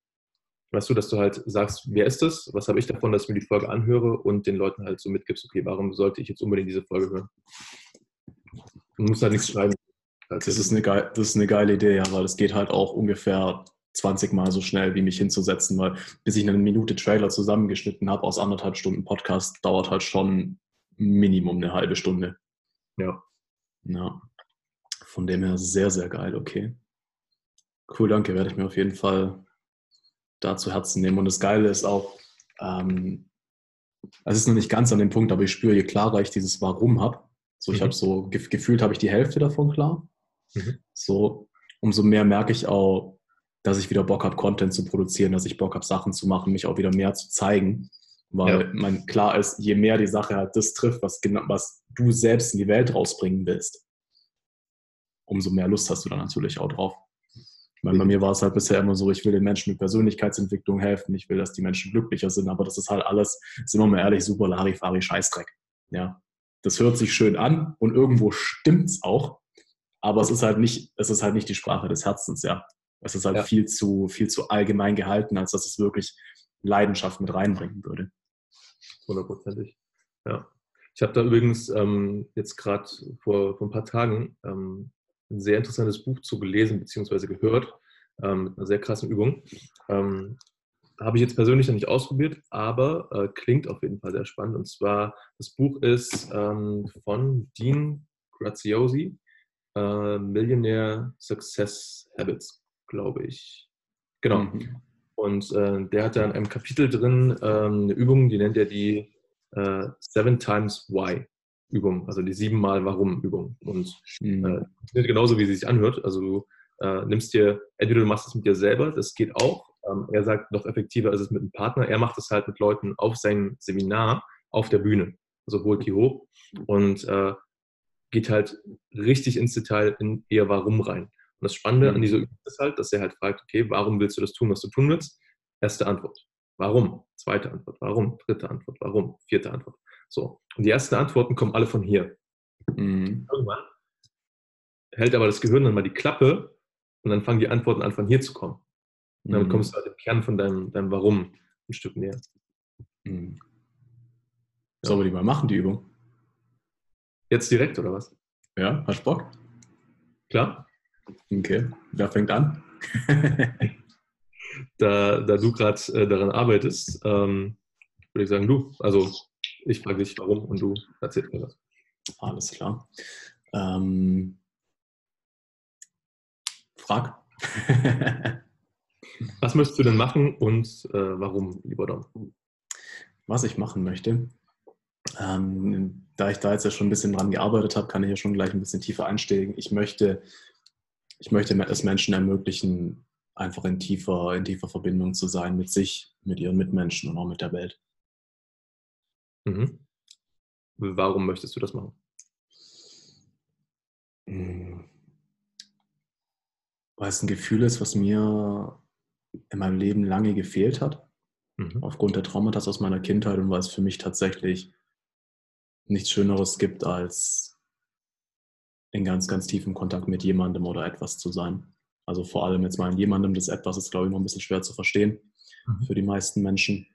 weißt du, dass du halt sagst, wer ist das? Was habe ich davon, dass ich mir die Folge anhöre und den Leuten halt so mitgibst, okay, warum sollte ich jetzt unbedingt diese Folge hören? Du musst halt nichts schreiben. Das ist, eine geile, das ist eine geile Idee, ja, weil es geht halt auch ungefähr 20 Mal so schnell, wie mich hinzusetzen, weil bis ich eine Minute Trailer zusammengeschnitten habe aus anderthalb Stunden Podcast, dauert halt schon Minimum eine halbe Stunde. Ja. Ja. Von dem her sehr, sehr geil, okay. Cool, danke, werde ich mir auf jeden Fall da zu Herzen nehmen. Und das Geile ist auch, ähm, es ist noch nicht ganz an dem Punkt, aber ich spüre, je klarer ich dieses Warum habe, so ich mhm. habe so gefühlt, habe ich die Hälfte davon klar. Mhm. So, umso mehr merke ich auch, dass ich wieder Bock habe, Content zu produzieren, dass ich Bock habe, Sachen zu machen, mich auch wieder mehr zu zeigen. Weil ja. man klar ist, je mehr die Sache halt das trifft, was, was du selbst in die Welt rausbringen willst, umso mehr Lust hast du dann natürlich auch drauf. Meine, bei mir war es halt bisher immer so, ich will den Menschen mit Persönlichkeitsentwicklung helfen, ich will, dass die Menschen glücklicher sind, aber das ist halt alles, sind wir mal ehrlich, super Larifari Scheißdreck. Ja, das hört sich schön an und irgendwo stimmt es auch, Aber es ist halt nicht, es ist halt nicht die Sprache des Herzens, ja. Es ist halt ja. viel, zu, viel zu allgemein gehalten, als dass es wirklich Leidenschaft mit reinbringen würde. Hundertprozentig. Ja. Ich habe da übrigens ähm, jetzt gerade vor, vor ein paar Tagen ähm, ein sehr interessantes Buch zu gelesen bzw. gehört, ähm, mit einer sehr krassen Übung. Ähm, habe ich jetzt persönlich noch nicht ausprobiert, aber äh, klingt auf jeden Fall sehr spannend. Und zwar, das Buch ist ähm, von Dean Graziosi, äh, Millionaire Success Habits, glaube ich. Genau. Mhm. Und äh, der hat da in einem Kapitel drin ähm, eine Übung, die nennt er die äh, Seven Times Why Übung, also die siebenmal Warum Übung. Und mhm. äh, genauso wie sie sich anhört. Also du äh, nimmst dir, entweder du machst es mit dir selber, das geht auch. Ähm, er sagt, noch effektiver ist es mit einem Partner. Er macht es halt mit Leuten auf seinem Seminar auf der Bühne, also holt die hoch und äh, geht halt richtig ins Detail in ihr Warum rein. Und das Spannende mhm. an dieser Übung ist halt, dass er halt fragt, okay, warum willst du das tun, was du tun willst? Erste Antwort. Warum? Zweite Antwort. Warum? Dritte Antwort. Warum? Vierte Antwort. So. Und die ersten Antworten kommen alle von hier. Mhm. Irgendwann hält aber das Gehirn dann mal die Klappe und dann fangen die Antworten an, von hier zu kommen. Und damit mhm. kommst du halt im Kern von deinem, deinem Warum ein Stück näher. Mhm. Sollen wir die mal machen, die Übung? Jetzt direkt, oder was? Ja, hast Bock? Klar. Okay, wer fängt an? da, da du gerade äh, daran arbeitest, ähm, würde ich sagen, du. Also ich frage dich, warum und du erzählst mir das. Alles klar. Ähm, frag. Was möchtest du denn machen und äh, warum, lieber Dom? Was ich machen möchte, ähm, da ich da jetzt ja schon ein bisschen dran gearbeitet habe, kann ich ja schon gleich ein bisschen tiefer einsteigen. Ich möchte, ich möchte es Menschen ermöglichen, einfach in tiefer, in tiefer Verbindung zu sein mit sich, mit ihren Mitmenschen und auch mit der Welt. Mhm. Warum möchtest du das machen? Hm. Weil es ein Gefühl ist, was mir in meinem Leben lange gefehlt hat. Mhm. Aufgrund der Traumata aus meiner Kindheit und weil es für mich tatsächlich nichts Schöneres gibt, als in ganz, ganz tiefem Kontakt mit jemandem oder etwas zu sein. Also vor allem jetzt mal in jemandem, das etwas ist, glaube ich, noch ein bisschen schwer zu verstehen mhm. für die meisten Menschen.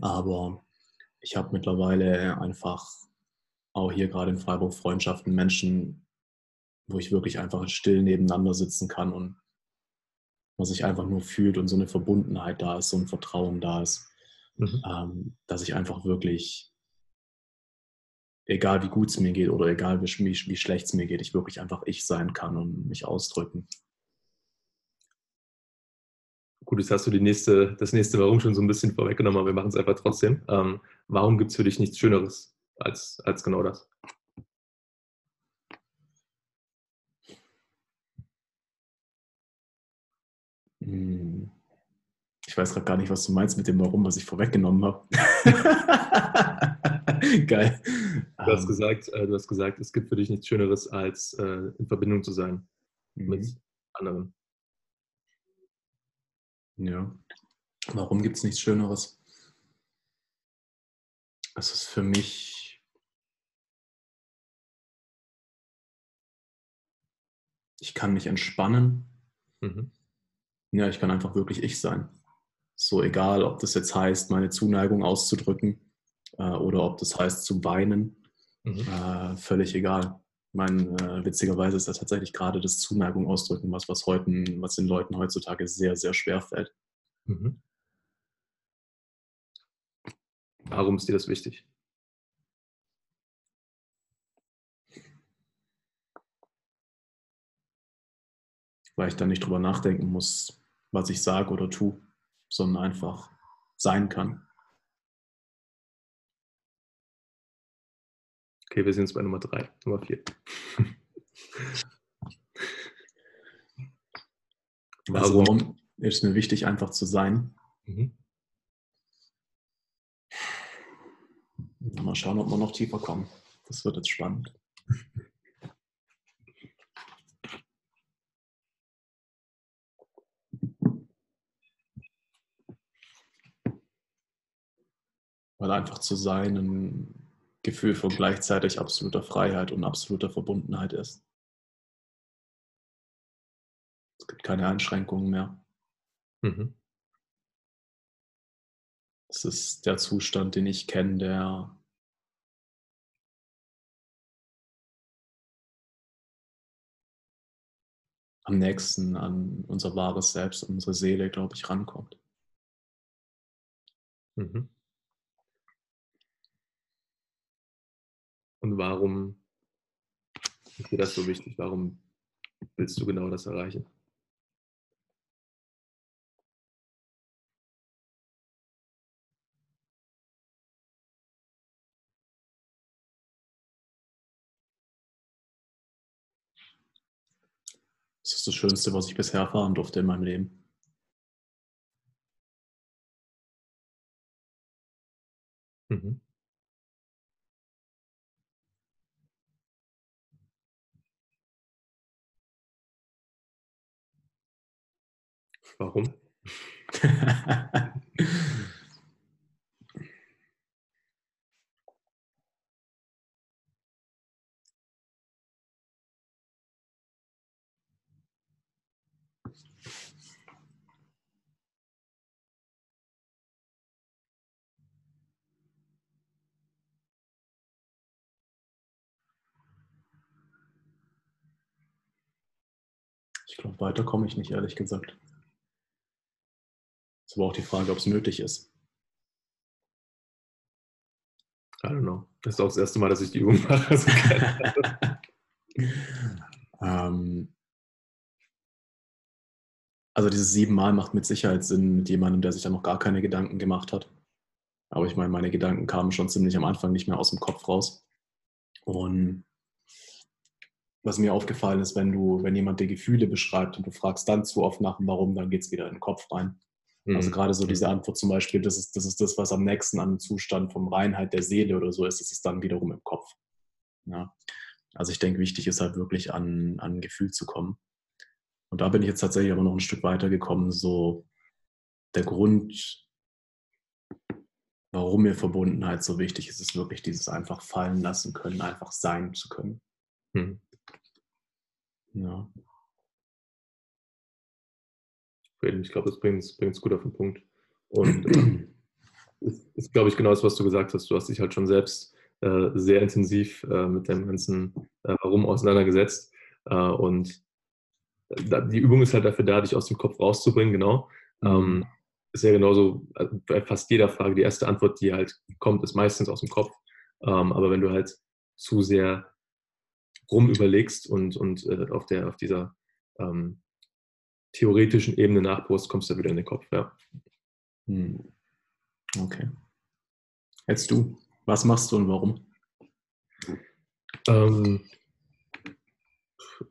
Aber ich habe mittlerweile einfach auch hier gerade in Freiburg Freundschaften, Menschen, wo ich wirklich einfach still nebeneinander sitzen kann und man sich einfach nur fühlt und so eine Verbundenheit da ist, so ein Vertrauen da ist, mhm. ähm, dass ich einfach wirklich egal wie gut es mir geht oder egal wie, wie schlecht es mir geht, ich wirklich einfach ich sein kann und mich ausdrücken. Gut, jetzt hast du die nächste, das nächste Warum schon so ein bisschen vorweggenommen, aber wir machen es einfach trotzdem. Ähm, warum gibt es für dich nichts Schöneres als, als genau das? Hm. Ich weiß gerade gar nicht, was du meinst mit dem Warum, was ich vorweggenommen habe. Geil. Du hast, ähm. gesagt, äh, du hast gesagt, es gibt für dich nichts Schöneres, als äh, in Verbindung zu sein mhm. mit anderen. Ja. Warum gibt es nichts Schöneres? Es ist für mich ich kann mich entspannen. Mhm. Ja, ich kann einfach wirklich ich sein. So egal, ob das jetzt heißt, meine Zuneigung auszudrücken äh, oder ob das heißt zu weinen, mhm. äh, völlig egal. Ich meine, äh, witzigerweise ist das tatsächlich gerade das Zuneigung ausdrücken, was, was, heute, was den Leuten heutzutage sehr, sehr schwer fällt. Mhm. Warum ist dir das wichtig? Weil ich dann nicht drüber nachdenken muss, was ich sage oder tue, sondern einfach sein kann. Okay, wir sind jetzt bei Nummer drei, Nummer vier. warum? warum ist mir wichtig, einfach zu sein? Mhm. Mal schauen, ob wir noch tiefer kommen. Das wird jetzt spannend. Weil einfach zu sein ein Gefühl von gleichzeitig absoluter Freiheit und absoluter Verbundenheit ist. Es gibt keine Einschränkungen mehr. Mhm. Es ist der Zustand, den ich kenne, der am nächsten an unser wahres Selbst, unsere Seele, glaube ich, rankommt. Mhm. Und warum ist dir das so wichtig? Warum willst du genau das erreichen? Das ist das Schönste, was ich bisher erfahren durfte in meinem Leben. Mhm. Warum? Ich glaube, weiter komme ich nicht, ehrlich gesagt. Ist aber auch die Frage, ob es nötig ist. I don't know. Das ist auch das erste Mal, dass ich die Übung mache. Also ähm, also dieses siebenmal macht mit Sicherheit Sinn mit jemandem, der sich da noch gar keine Gedanken gemacht hat. Aber ich meine, meine Gedanken kamen schon ziemlich am Anfang nicht mehr aus dem Kopf raus. Und was mir aufgefallen ist, wenn du, wenn jemand dir Gefühle beschreibt und du fragst dann zu oft nach dem Warum, dann geht es wieder in den Kopf rein. Mhm. Also gerade so diese Antwort zum Beispiel, das ist, das ist das, was am nächsten an dem Zustand vom Reinheit der Seele oder so ist, das ist dann wiederum im Kopf. Ja. Also ich denke, wichtig ist halt wirklich an, an ein Gefühl zu kommen. Und da bin ich jetzt tatsächlich aber noch ein Stück weiter gekommen, so der Grund, warum mir Verbundenheit so wichtig ist, ist wirklich dieses einfach fallen lassen können, einfach sein zu können. Mhm. Ja. Ich glaube, das bringt es gut auf den Punkt. Und äh, ist, ist glaube ich, genau das, was du gesagt hast. Du hast dich halt schon selbst äh, sehr intensiv äh, mit dem ganzen äh, Warum auseinandergesetzt. Äh, und die Übung ist halt dafür da, dich aus dem Kopf rauszubringen, genau. Ähm, mhm. ist ja genauso äh, bei fast jeder Frage. Die erste Antwort, die halt kommt, ist meistens aus dem Kopf. Ähm, aber wenn du halt zu sehr rum überlegst und, und äh, auf, der, auf dieser ähm, theoretischen Ebene nachbohrst, kommst du wieder in den Kopf. Ja. Hm. Okay. Jetzt du. Was machst du und warum? Ähm,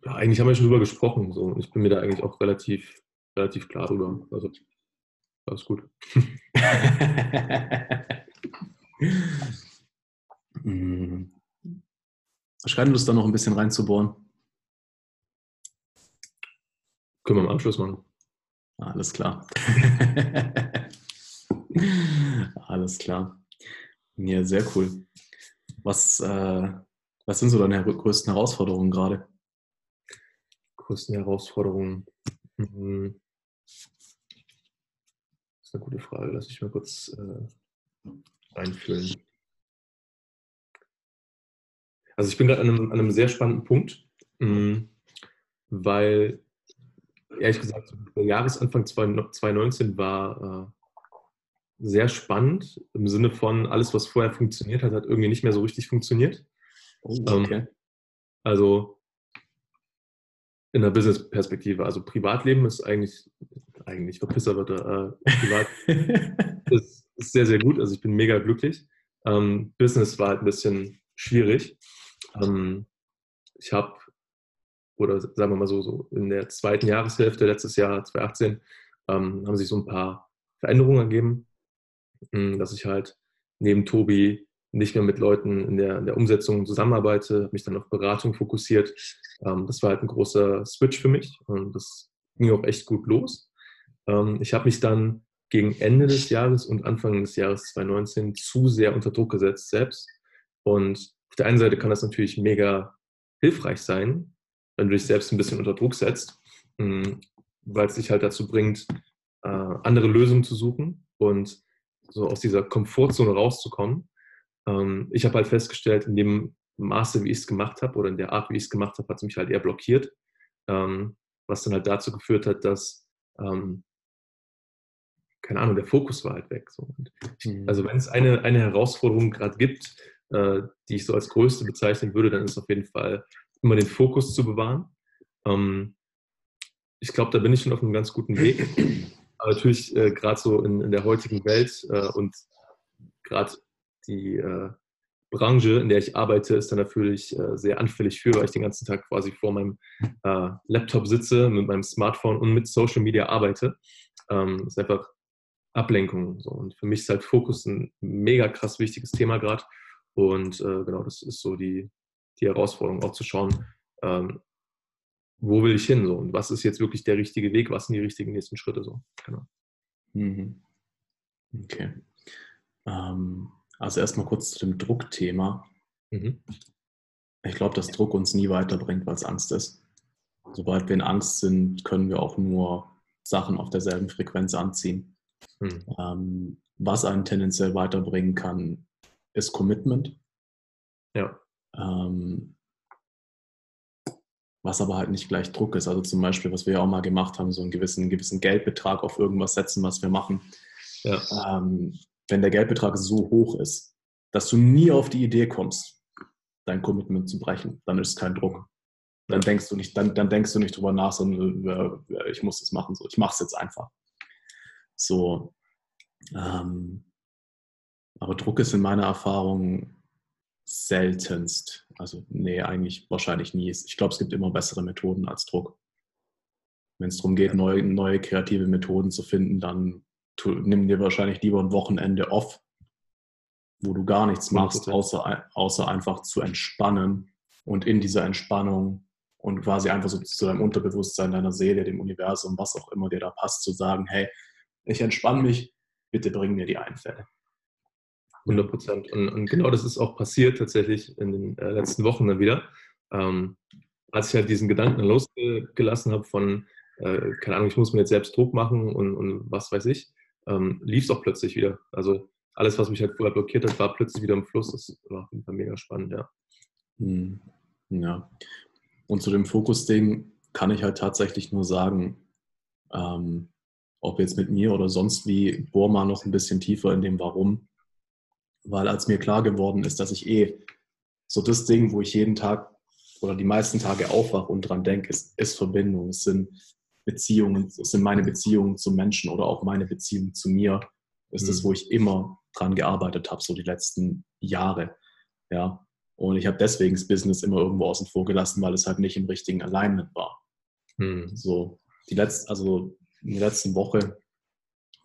ja, eigentlich haben wir schon drüber gesprochen. So. Ich bin mir da eigentlich auch relativ, relativ klar drüber. Also, alles gut. hm. Scheint uns da noch ein bisschen reinzubohren. Können wir im Anschluss machen. Alles klar. Alles klar. Ja, sehr cool. Was, äh, was sind so deine größten Herausforderungen gerade? Größten Herausforderungen. Hm. Das ist eine gute Frage. Lass ich mal kurz äh, einfüllen. Also ich bin gerade an einem, an einem sehr spannenden Punkt, hm, weil ehrlich gesagt, der Jahresanfang 2019 war äh, sehr spannend im Sinne von, alles, was vorher funktioniert hat, hat irgendwie nicht mehr so richtig funktioniert. Oh, ähm, okay. also in der Business-Perspektive. Also Privatleben ist eigentlich, eigentlich Verpisser wird äh, privat ist, ist, sehr, sehr gut. Also ich bin mega glücklich. Ähm, Business war halt ein bisschen schwierig. Ähm, ich habe, oder sagen wir mal so, so in der zweiten Jahreshälfte letztes Jahr, 2018, ähm, haben sich so ein paar Veränderungen ergeben, hm, dass ich halt neben Tobi nicht mehr mit Leuten in der, in der Umsetzung zusammenarbeite, habe mich dann auf Beratung fokussiert. Ähm, das war halt ein großer Switch für mich und das ging auch echt gut los. Ähm, ich habe mich dann gegen Ende des Jahres und Anfang des Jahres 2019 zu sehr unter Druck gesetzt selbst und auf der einen Seite kann das natürlich mega hilfreich sein, wenn du dich selbst ein bisschen unter Druck setzt. Hm, weil es dich halt dazu bringt, äh, andere Lösungen zu suchen und so aus dieser Komfortzone rauszukommen. Ähm, ich habe halt festgestellt, in dem Maße, wie ich es gemacht habe oder in der Art, wie ich es gemacht habe, hat es mich halt eher blockiert, ähm, was dann halt dazu geführt hat, dass, ähm, keine Ahnung, der Fokus war halt weg. So. Mhm. Also wenn es eine, eine Herausforderung gerade gibt, äh, die ich so als größte bezeichnen würde, dann ist es auf jeden Fall immer den Fokus zu bewahren. Ähm, ich glaube, da bin ich schon auf einem ganz guten Weg. Aber natürlich äh, gerade so in, in, der heutigen Welt äh, und gerade die äh, Branche, in der ich arbeite, ist dann natürlich äh, sehr anfällig für, weil ich den ganzen Tag quasi vor meinem äh, Laptop sitze, mit meinem Smartphone und mit Social Media arbeite. Ähm, ist einfach Ablenkung. So. Und für mich ist halt Fokus ein mega krass wichtiges Thema gerade. Und äh, genau, das ist so die, die Herausforderung, auch zu schauen, ähm, wo will ich hin so und was ist jetzt wirklich der richtige Weg, was sind die richtigen nächsten Schritte so. Genau. Mhm. Okay. Ähm, also erstmal kurz zu dem Druckthema. Mhm. Ich glaube, dass Druck uns nie weiterbringt, weil es Angst ist. Sobald wir in Angst sind, können wir auch nur Sachen auf derselben Frequenz anziehen. Mhm. Ähm, was einen tendenziell weiterbringen kann, ist Commitment. Ja. Ähm, was aber halt nicht gleich Druck ist. Also zum Beispiel, was wir ja auch mal gemacht haben, so einen gewissen, gewissen Geldbetrag auf irgendwas setzen, was wir machen. Ja. Ähm, wenn der Geldbetrag so hoch ist, dass du nie auf die Idee kommst, dein Commitment zu brechen, dann ist es kein Druck. Dann denkst du nicht, dann, dann denkst du nicht drüber nach, sondern äh, ich muss das machen. So, ich mache es jetzt einfach. So. Ähm, aber Druck ist in meiner Erfahrung seltenst. Also, nee, eigentlich wahrscheinlich nie. Ich glaube, es gibt immer bessere Methoden als Druck. Wenn es darum geht, neue, neue kreative Methoden zu finden, dann tu, nimm dir wahrscheinlich lieber ein Wochenende off, wo du gar nichts machst, außer, außer einfach zu entspannen und in dieser Entspannung und quasi einfach so zu deinem Unterbewusstsein, deiner Seele, dem Universum, was auch immer dir da passt, zu sagen, hey, ich entspanne mich, bitte bring mir die Einfälle. 100 Prozent. Und, und, genau das ist auch passiert tatsächlich in den äh, letzten Wochen dann wieder. Ähm, als ich halt diesen Gedanken losgelassen habe von, äh, keine Ahnung, ich muss mir jetzt selbst Druck machen und, und was weiß ich, ähm, lief es auch plötzlich wieder. Also alles, was mich halt vorher blockiert hat, war plötzlich wieder im Fluss. Das war auf jeden Fall mega spannend, ja. Hm. Ja. Und zu dem Fokus-Ding kann ich halt tatsächlich nur sagen, ähm, ob jetzt mit mir oder sonst wie, bohr mal noch ein bisschen tiefer in dem Warum. Weil als mir klar geworden ist, dass ich eh so das Ding, wo ich jeden Tag oder die meisten Tage aufwache und dran denke, ist, ist Verbindung. Es sind Beziehungen, es sind meine Beziehungen zu Menschen oder auch meine Beziehung zu mir. Ist mhm. das, wo ich immer dran gearbeitet habe, so die letzten Jahre. Ja. Und ich habe deswegen das Business immer irgendwo außen vor gelassen, weil es halt nicht im richtigen Alignment war. Mhm. So, die letzte, also in der letzten Woche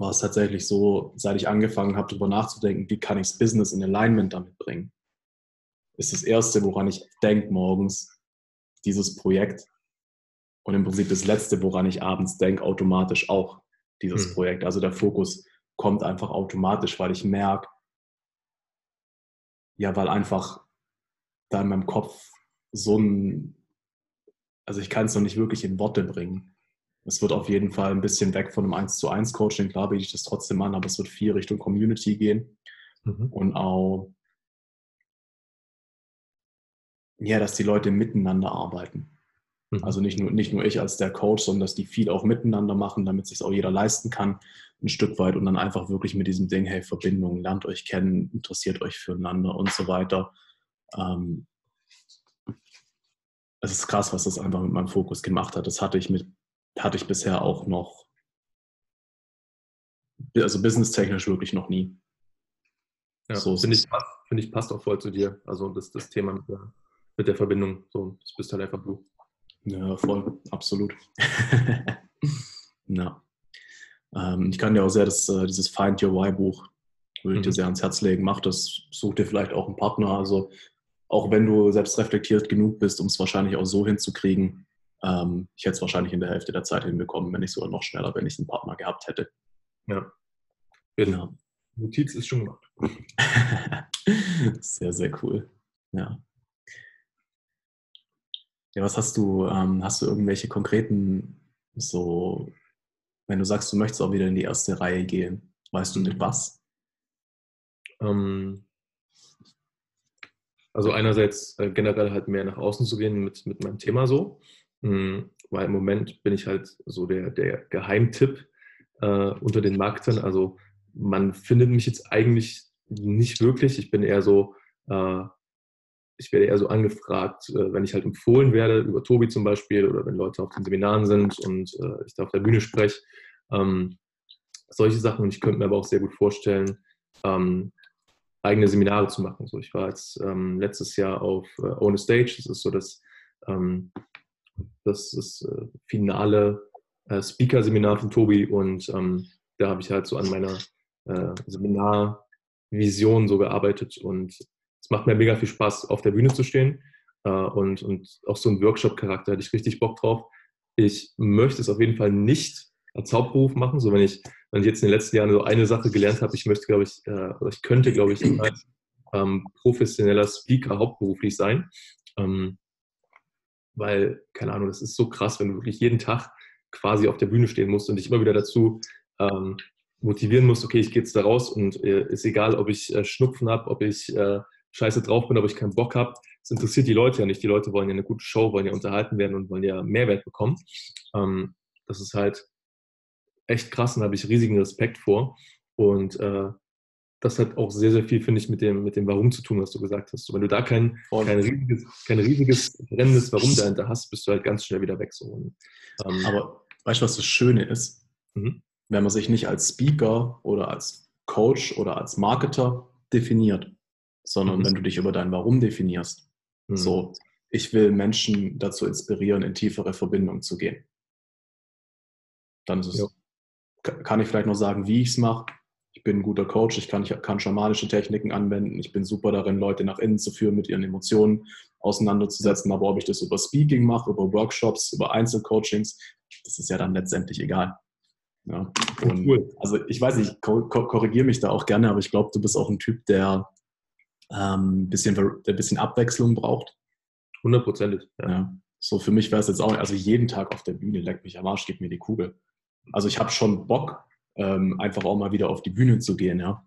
war es tatsächlich so, seit ich angefangen habe, darüber nachzudenken, wie kann ich das Business in Alignment damit bringen, ist das Erste, woran ich denke morgens, dieses Projekt. Und im Prinzip das Letzte, woran ich abends denke, automatisch auch dieses hm. Projekt. Also der Fokus kommt einfach automatisch, weil ich merke, ja, weil einfach da in meinem Kopf so ein, also ich kann es noch nicht wirklich in Worte bringen, es wird auf jeden Fall ein bisschen weg von einem 1 zu 1 Coaching. Klar biete ich das trotzdem an, aber es wird viel Richtung Community gehen. Mhm. Und auch, ja, dass die Leute miteinander arbeiten. Mhm. Also nicht nur, nicht nur ich als der Coach, sondern dass die viel auch miteinander machen, damit sich auch jeder leisten kann, ein Stück weit. Und dann einfach wirklich mit diesem Ding, hey, Verbindung, lernt euch kennen, interessiert euch füreinander und so weiter. Ähm, es ist krass, was das einfach mit meinem Fokus gemacht hat. Das hatte ich mit hatte ich bisher auch noch, also businesstechnisch wirklich noch nie. Ja, so finde ich, find ich passt auch voll zu dir. Also das, das Thema mit der, mit der Verbindung. So, das bist halt einfach du. Ja, voll, absolut. ja. Ähm, ich kann dir auch sehr das, äh, dieses Find Your Why Buch, würde ich mhm. dir sehr ans Herz legen. Mach das, such dir vielleicht auch einen Partner. Also auch wenn du selbst reflektiert genug bist, um es wahrscheinlich auch so hinzukriegen, ähm, ich hätte es wahrscheinlich in der Hälfte der Zeit hinbekommen, wenn ich sogar noch schneller, wenn ich einen Partner gehabt hätte. Ja. Genau. Notiz ist schon gemacht. sehr, sehr cool. Ja. Ja, was hast du, ähm, hast du irgendwelche konkreten So, wenn du sagst, du möchtest auch wieder in die erste Reihe gehen, weißt du mit was? Ähm, also einerseits äh, generell halt mehr nach außen zu gehen mit, mit meinem Thema so, mhm, weil im Moment bin ich halt so der, der Geheimtipp äh, unter den Marktern. Also man findet mich jetzt eigentlich nicht wirklich. Ich bin eher so, äh, ich werde eher so angefragt, äh, wenn ich halt empfohlen werde, über Tobi zum Beispiel, oder wenn Leute auf den Seminaren sind und äh, ich da auf der Bühne spreche. Ähm, solche Sachen. Und ich könnte mir aber auch sehr gut vorstellen, ähm, eigene Seminare zu machen. So, ich war jetzt ähm, letztes Jahr auf äh, Own a Stage. Das ist so das, ähm, das ist, äh, finale äh, Speaker-Seminar von Tobi und ähm, da habe ich halt so an meiner äh, Seminarvision so gearbeitet und es macht mir mega viel Spaß, auf der Bühne zu stehen äh, und, und auch so ein Workshop-Charakter hätte ich richtig Bock drauf. Ich möchte es auf jeden Fall nicht als Hauptberuf machen, so wenn ich wenn ich jetzt in den letzten Jahren so eine Sache gelernt habe, ich möchte, glaube ich, äh, oder ich könnte, glaube ich, als ähm, professioneller Speaker hauptberuflich sein. Ähm, weil, keine Ahnung, das ist so krass, wenn du wirklich jeden Tag quasi auf der Bühne stehen musst und dich immer wieder dazu ähm, motivieren musst, okay, ich gehe jetzt da raus und äh, ist egal, ob ich äh, Schnupfen habe, ob ich äh, scheiße drauf bin, ob ich keinen Bock habe. Das interessiert die Leute ja nicht. Die Leute wollen ja eine gute Show, wollen ja unterhalten werden und wollen ja Mehrwert bekommen. Ähm, das ist halt echt krass und da habe ich riesigen Respekt vor. Und äh, das hat auch sehr, sehr viel, finde ich, mit dem, mit dem Warum zu tun, was du gesagt hast. So, wenn du da kein, kein, riesiges, kein riesiges brennendes Warum dahinter hast, bist du halt ganz schnell wieder weg. So. Und, ähm, Aber weißt du, was das Schöne ist? Mhm. Wenn man sich nicht als Speaker oder als Coach oder als Marketer definiert, sondern mhm. wenn du dich über dein Warum definierst. Mhm. So, ich will Menschen dazu inspirieren, in tiefere Verbindung zu gehen. Dann ist es ja kann ich vielleicht noch sagen, wie ich es mache. Ich bin ein guter Coach, ich kann, ich kann schamanische Techniken anwenden, ich bin super darin, Leute nach innen zu führen, mit ihren Emotionen auseinanderzusetzen. Aber ob ich das über Speaking mache, über Workshops, über Einzelcoachings, das ist ja dann letztendlich egal. Ja, cool. Also ich weiß nicht, ko korrigiere mich da auch gerne, aber ich glaube, du bist auch ein Typ, der ähm, bisschen, der ein bisschen Abwechslung braucht. Hundertprozentig. Ja. ja. So für mich wäre es jetzt auch, also jeden Tag auf der Bühne, leckt mich am Arsch, gib mir die Kugel. Also ich habe schon Bock, ähm, einfach auch mal wieder auf die Bühne zu gehen, ja.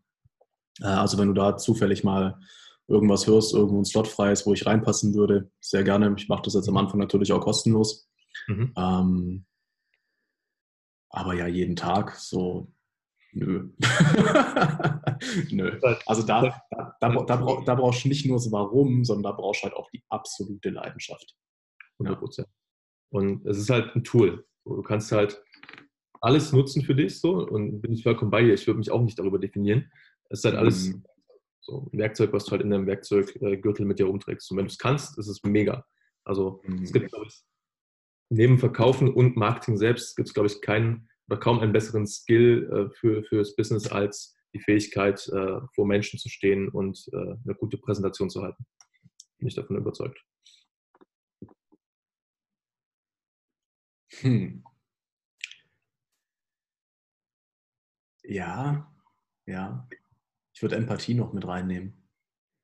Äh, also wenn du da zufällig mal irgendwas hörst, irgendwo ein Slot frei ist, wo ich reinpassen würde, sehr gerne. Ich mache das jetzt am Anfang natürlich auch kostenlos. Mhm. Ähm, aber ja, jeden Tag so, nö. nö. Also da, da, da, da, brauch, da brauchst du nicht nur das Warum, sondern da brauchst du halt auch die absolute Leidenschaft. 100 Prozent. Ja. Und es ist halt ein Tool. Du kannst halt alles nutzen für dich so und bin ich vollkommen bei dir. Ich würde mich auch nicht darüber definieren. Es ist halt alles mhm. so ein Werkzeug, was du halt in deinem Werkzeuggürtel mit dir umträgst. Und wenn du es kannst, ist es mega. Also mhm. es gibt, glaube ich, neben Verkaufen und Marketing selbst gibt es, glaube ich, keinen oder kaum einen besseren Skill äh, für, fürs Business als die Fähigkeit, äh, vor Menschen zu stehen und äh, eine gute Präsentation zu halten. Bin ich davon überzeugt. Hm. Ja, ja. Ich würde Empathie noch mit reinnehmen.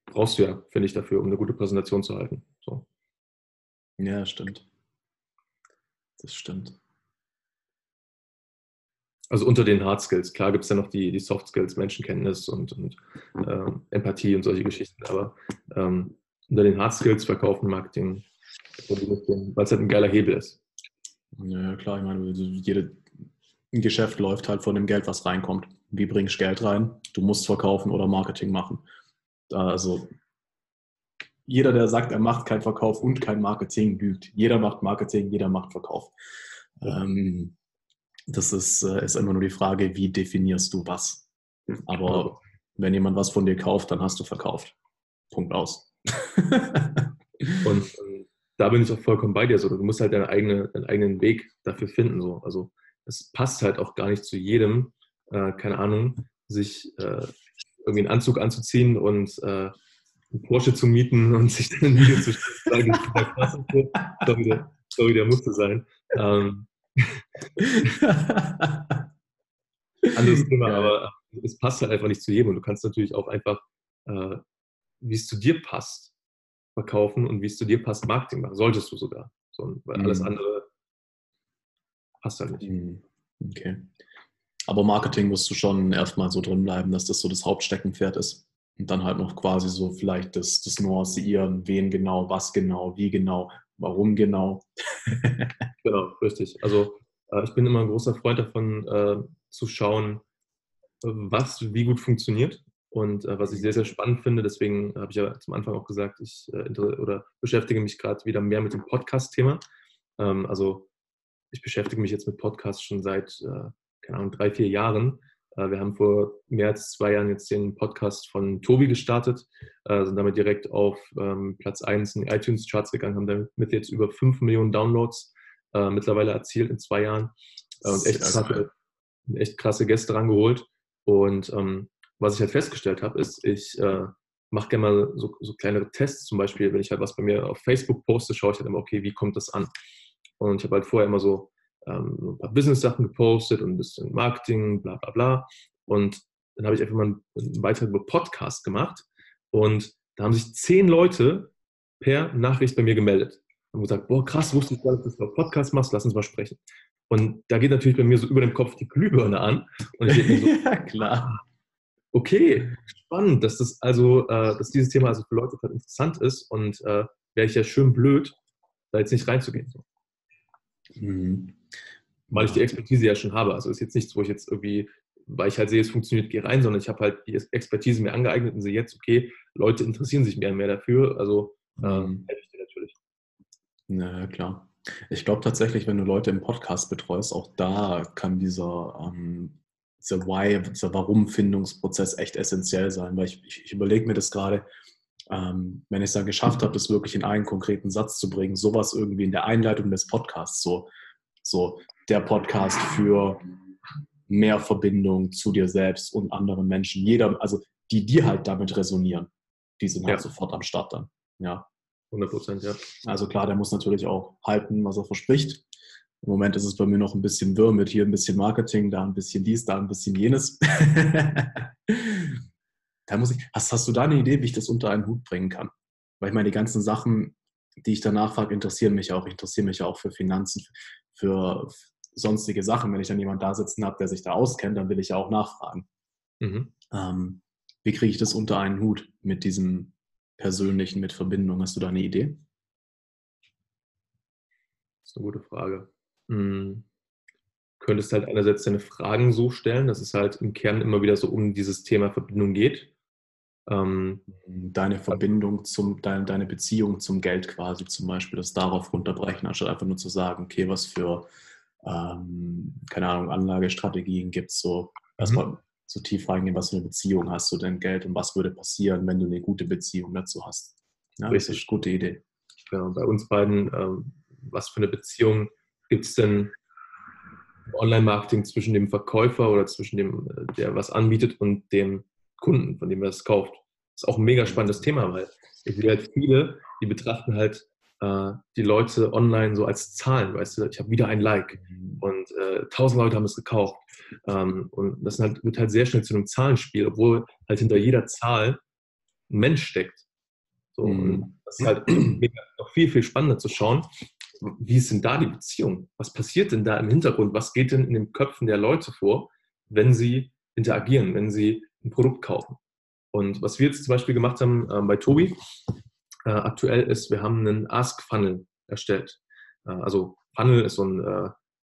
Brauchst du ja, finde ich, dafür, um eine gute Präsentation zu halten. So. Ja, stimmt. Das stimmt. Also unter den Hard Skills. Klar gibt es ja noch die, die Soft Skills, Menschenkenntnis und, und ähm, Empathie und solche Geschichten. Aber ähm, unter den Hard Skills verkaufen, Marketing, weil es halt ein geiler Hebel ist. Ja, klar. Ich meine, jede, ein Geschäft läuft halt von dem Geld, was reinkommt. Wie bringst du Geld rein? Du musst verkaufen oder Marketing machen. Also jeder, der sagt, er macht keinen Verkauf und kein Marketing, lügt. Jeder macht Marketing, jeder macht Verkauf. Ähm, das ist, äh, ist immer nur die Frage, wie definierst du was? Aber wenn jemand was von dir kauft, dann hast du verkauft. Punkt aus. und ähm, da bin ich auch vollkommen bei dir. So, du musst halt deine eigene, deinen eigenen Weg dafür finden. So. Also es passt halt auch gar nicht zu jedem, äh, keine Ahnung, sich äh, irgendwie einen Anzug anzuziehen und äh, einen Porsche zu mieten und sich dann ein Video zu sagen, sorry, der, sorry, der musste sein. Ähm, anderes Thema, ja. aber es passt halt einfach nicht zu jedem und du kannst natürlich auch einfach, äh, wie es zu dir passt, verkaufen und wie es zu dir passt, Marketing machen. Solltest du sogar. So, weil mhm. alles andere passt halt nicht. Mhm. Okay. Aber Marketing musst du schon erstmal so drin bleiben, dass das so das Hauptsteckenpferd ist. Und dann halt noch quasi so vielleicht das, das Nuancieren, wen genau, was genau, wie genau, warum genau. genau, richtig. Also äh, ich bin immer ein großer Freund davon, äh, zu schauen, was wie gut funktioniert. Und äh, was ich sehr, sehr spannend finde, deswegen habe ich ja zum Anfang auch gesagt, ich äh, oder beschäftige mich gerade wieder mehr mit dem Podcast-Thema. Ähm, also ich beschäftige mich jetzt mit Podcasts schon seit, äh, keine Ahnung, drei, vier Jahren. Äh, wir haben vor mehr als zwei Jahren jetzt den Podcast von Tobi gestartet, äh, sind damit direkt auf ähm, Platz 1 in die iTunes-Charts gegangen, haben damit jetzt über 5 Millionen Downloads äh, mittlerweile erzielt in zwei Jahren und echt krasse, echt krasse Gäste rangeholt. Und ähm, was ich halt festgestellt habe, ist, ich äh, mache gerne mal so, so kleinere Tests. Zum Beispiel, wenn ich halt was bei mir auf Facebook poste, schaue ich halt immer, okay, wie kommt das an? Und ich habe halt vorher immer so ähm, ein paar Business-Sachen gepostet und ein bisschen Marketing, bla bla bla. Und dann habe ich einfach mal einen, einen Beitrag über Podcast gemacht. Und da haben sich zehn Leute per Nachricht bei mir gemeldet. Und gesagt, boah, krass, wusste ich gar nicht, dass du Podcast machst, lass uns mal sprechen. Und da geht natürlich bei mir so über dem Kopf die Glühbirne an. Und ich denke mir so, ja, klar. Okay, spannend, dass das also, äh, dass dieses Thema also für Leute halt interessant ist und äh, wäre ich ja schön blöd, da jetzt nicht reinzugehen. So. Mhm. Weil ich die Expertise ja schon habe. Also ist jetzt nichts, wo ich jetzt irgendwie, weil ich halt sehe, es funktioniert, gehe rein, sondern ich habe halt die Expertise mir angeeignet und sehe jetzt, okay, Leute interessieren sich mehr und mehr dafür. Also ähm, mhm. helfe ich dir natürlich. Na klar. Ich glaube tatsächlich, wenn du Leute im Podcast betreust, auch da kann dieser, ähm, dieser Why, dieser Warum-Findungsprozess echt essentiell sein, weil ich, ich, ich überlege mir das gerade, ähm, wenn ich es dann geschafft habe, das wirklich in einen konkreten Satz zu bringen, sowas irgendwie in der Einleitung des Podcasts, so, so der Podcast für mehr Verbindung zu dir selbst und anderen Menschen. Jeder, also die, die halt damit resonieren, die sind halt ja. sofort am Start dann. Ja. 100 Prozent, ja. Also klar, der muss natürlich auch halten, was er verspricht. Im Moment ist es bei mir noch ein bisschen wirr mit hier ein bisschen Marketing, da ein bisschen dies, da ein bisschen jenes. da muss ich, hast, hast du da eine Idee, wie ich das unter einen Hut bringen kann? Weil ich meine, die ganzen Sachen, die ich danach frage, interessieren mich auch. Ich interessiere mich auch für Finanzen, für sonstige Sachen. Wenn ich dann jemanden da sitzen habe, der sich da auskennt, dann will ich ja auch nachfragen. Mhm. Ähm, wie kriege ich das unter einen Hut mit diesem Persönlichen, mit Verbindung? Hast du da eine Idee? Das ist eine gute Frage. Hm. Könntest halt einerseits deine Fragen so stellen, dass es halt im Kern immer wieder so um dieses Thema Verbindung geht. Ähm, deine Verbindung zum, deine, deine Beziehung zum Geld quasi zum Beispiel, das darauf runterbrechen, anstatt einfach nur zu sagen, okay, was für, ähm, keine Ahnung, Anlagestrategien gibt es so, erstmal mhm. so tief reingehen, was für eine Beziehung hast du denn Geld und was würde passieren, wenn du eine gute Beziehung dazu hast. Ja, Richtig. das ist eine gute Idee. Ja, bei uns beiden, ähm, was für eine Beziehung gibt es denn Online-Marketing zwischen dem Verkäufer oder zwischen dem, äh, der was anbietet und dem Kunden, von dem er es kauft. Das ist auch ein mega spannendes Thema, weil ich sehe halt viele, die betrachten halt äh, die Leute online so als Zahlen, weißt du, ich habe wieder ein Like mhm. und äh, tausend Leute haben es gekauft. Ähm, und das halt, wird halt sehr schnell zu einem Zahlenspiel, obwohl halt hinter jeder Zahl ein Mensch steckt. So, mhm. und das ist halt noch viel, viel spannender zu schauen, wie ist denn da die Beziehung? Was passiert denn da im Hintergrund? Was geht denn in den Köpfen der Leute vor, wenn sie interagieren, wenn sie ein Produkt kaufen. Und was wir jetzt zum Beispiel gemacht haben äh, bei Tobi äh, aktuell ist, wir haben einen Ask-Funnel erstellt. Äh, also Funnel ist so ein äh,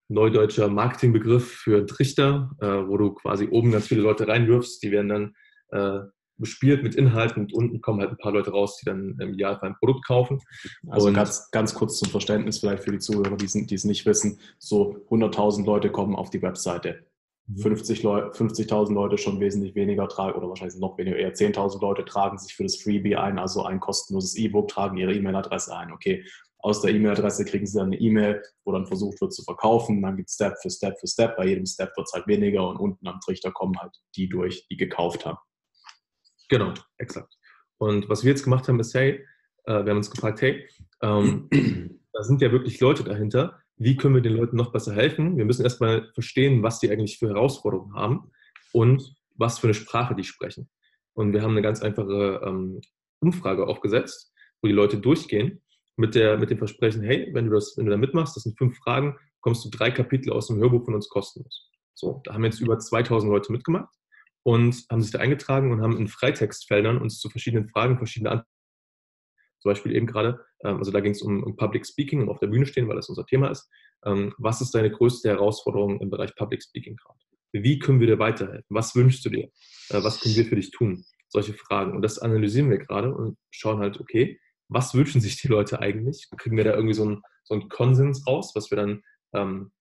neudeutscher Marketingbegriff für Trichter, äh, wo du quasi oben ganz viele Leute reinwirfst, die werden dann äh, bespielt mit Inhalten und unten kommen halt ein paar Leute raus, die dann im Idealfall ein Produkt kaufen. Also und ganz, ganz kurz zum Verständnis vielleicht für die Zuhörer, die es nicht wissen, so 100.000 Leute kommen auf die Webseite. 50 Leu 50.000 Leute schon wesentlich weniger tragen oder wahrscheinlich noch weniger, eher 10.000 Leute tragen sich für das Freebie ein, also ein kostenloses E-Book, tragen ihre E-Mail-Adresse ein. Okay, aus der E-Mail-Adresse kriegen sie dann eine E-Mail, wo dann versucht wird zu verkaufen. Dann gibt es Step für Step für Step. Bei jedem Step wird es halt weniger und unten am Trichter kommen halt die durch, die gekauft haben. Genau, exakt. Und was wir jetzt gemacht haben, ist, hey, äh, wir haben uns gefragt, hey, ähm, da sind ja wirklich Leute dahinter, wie können wir den Leuten noch besser helfen? Wir müssen erstmal verstehen, was die eigentlich für Herausforderungen haben und was für eine Sprache die sprechen. Und wir haben eine ganz einfache ähm, Umfrage aufgesetzt, wo die Leute durchgehen mit, der, mit dem Versprechen, hey, wenn du, das, wenn du da mitmachst, das sind fünf Fragen, bekommst du drei Kapitel aus dem Hörbuch von uns kostenlos. So, da haben jetzt über 2000 Leute mitgemacht und haben sich da eingetragen und haben in Freitextfeldern uns zu verschiedenen Fragen verschiedene Antworten. Zum Beispiel eben gerade, ähm, also da ging es um, um, Public Speaking und auf der Bühne stehen, weil das unser Thema ist. Ähm, was ist deine größte Herausforderung im Bereich Public Speaking gerade? Wie können wir dir weiterhelfen? Was wünschst du dir? Äh, was können wir für dich tun? Solche Fragen. Und das analysieren wir gerade und schauen halt, okay, was wünschen sich die Leute eigentlich? Kriegen wir da irgendwie so einen, so einen Konsens raus, was wir dann ähm,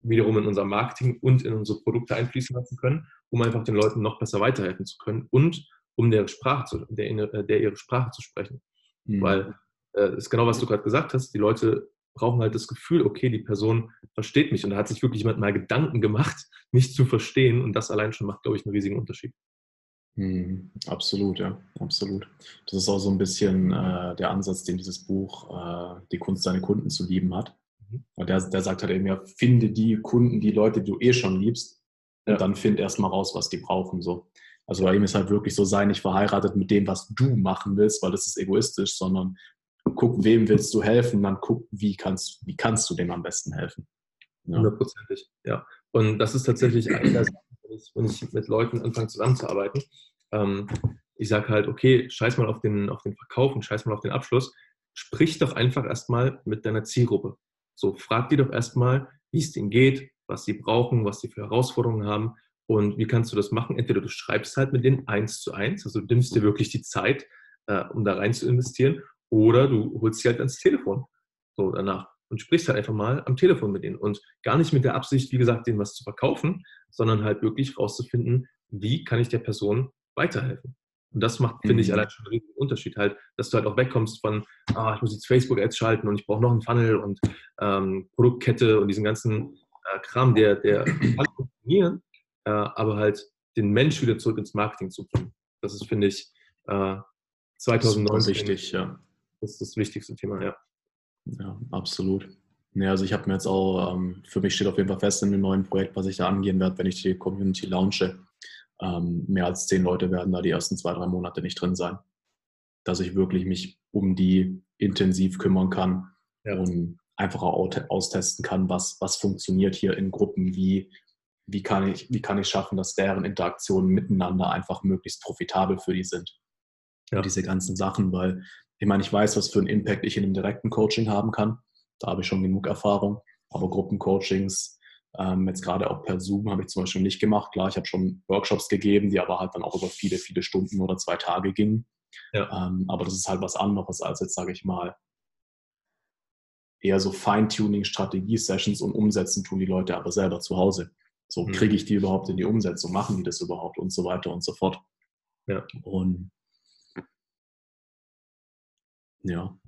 wiederum in unser Marketing und in unsere Produkte einfließen lassen können, um einfach den Leuten noch besser weiterhelfen zu können und um der Sprache zu, der, der ihre Sprache zu sprechen. Mhm. Weil äh, ist genau, was du gerade gesagt hast, die Leute brauchen halt das Gefühl, okay, die Person versteht mich. Und da hat sich wirklich jemand mal Gedanken gemacht, mich zu verstehen. Und das allein schon macht, glaube ich, einen riesigen Unterschied. Mhm, absolut, ja, absolut. Das ist auch so ein bisschen äh, der Ansatz, den dieses Buch äh, Die Kunst, seine Kunden zu lieben hat. Mhm. Und der, der sagt halt eben ja, finde die Kunden, die Leute, die du eh schon liebst, und dann find erstmal raus, was die brauchen. So. Also bei ihm ist halt wirklich so, sei nicht verheiratet mit dem, was du machen willst, weil das ist egoistisch, sondern guck, wem willst du helfen, dann guck, wie kannst, wie kannst du dem am besten helfen. Hundertprozentig, ja. ja. Und das ist tatsächlich eine der Sachen, wenn ich mit Leuten anfange zusammenzuarbeiten. Ähm, ich sage halt, okay, scheiß mal auf den, auf den Verkauf und scheiß mal auf den Abschluss. Sprich doch einfach erstmal mit deiner Zielgruppe. So, frag die doch erstmal, wie es denen geht, was sie brauchen, was sie für Herausforderungen haben und wie kannst du das machen? Entweder du schreibst halt mit denen eins zu eins, also du nimmst dir wirklich die Zeit, äh, um da rein zu investieren, oder du holst sie halt ans Telefon so danach und sprichst halt einfach mal am Telefon mit denen und gar nicht mit der Absicht, wie gesagt, denen was zu verkaufen, sondern halt wirklich rauszufinden, wie kann ich der Person weiterhelfen. Und das macht, finde ich, mhm. allein schon einen riesigen Unterschied halt, dass du halt auch wegkommst von, ah, ich muss jetzt Facebook-Ads schalten und ich brauche noch einen Funnel und ähm, Produktkette und diesen ganzen äh, Kram, der, der kann funktionieren, äh, aber halt den Mensch wieder zurück ins Marketing zu bringen. Das ist, finde ich, äh, 2019 wichtig, ja. Das ist das wichtigste Thema, ja. Ja, absolut. Ja, also ich habe mir jetzt auch, ähm, für mich steht auf jeden Fall fest in dem neuen Projekt, was ich da angehen werde, wenn ich die Community launche. Ähm, mehr als zehn Leute werden da die ersten zwei, drei Monate nicht drin sein. Dass ich wirklich mich um die intensiv kümmern kann ja. und einfach auch austesten kann, was, was funktioniert hier in Gruppen, wie, wie, kann ich, wie kann ich schaffen, dass deren Interaktionen miteinander einfach möglichst profitabel für die sind. Ja. Und diese ganzen Sachen, weil ich meine, ich weiß, was für einen Impact ich in einem direkten Coaching haben kann. Da habe ich schon genug Erfahrung. Aber Gruppencoachings, ähm, jetzt gerade auch per Zoom, habe ich zum Beispiel nicht gemacht. Klar, ich habe schon Workshops gegeben, die aber halt dann auch über viele, viele Stunden oder zwei Tage gingen. Ja. Ähm, aber das ist halt was anderes als jetzt, sage ich mal, eher so Feintuning-Strategie-Sessions und umsetzen tun die Leute aber selber zu Hause. So mhm. kriege ich die überhaupt in die Umsetzung, machen die das überhaupt und so weiter und so fort. Ja. Und ja.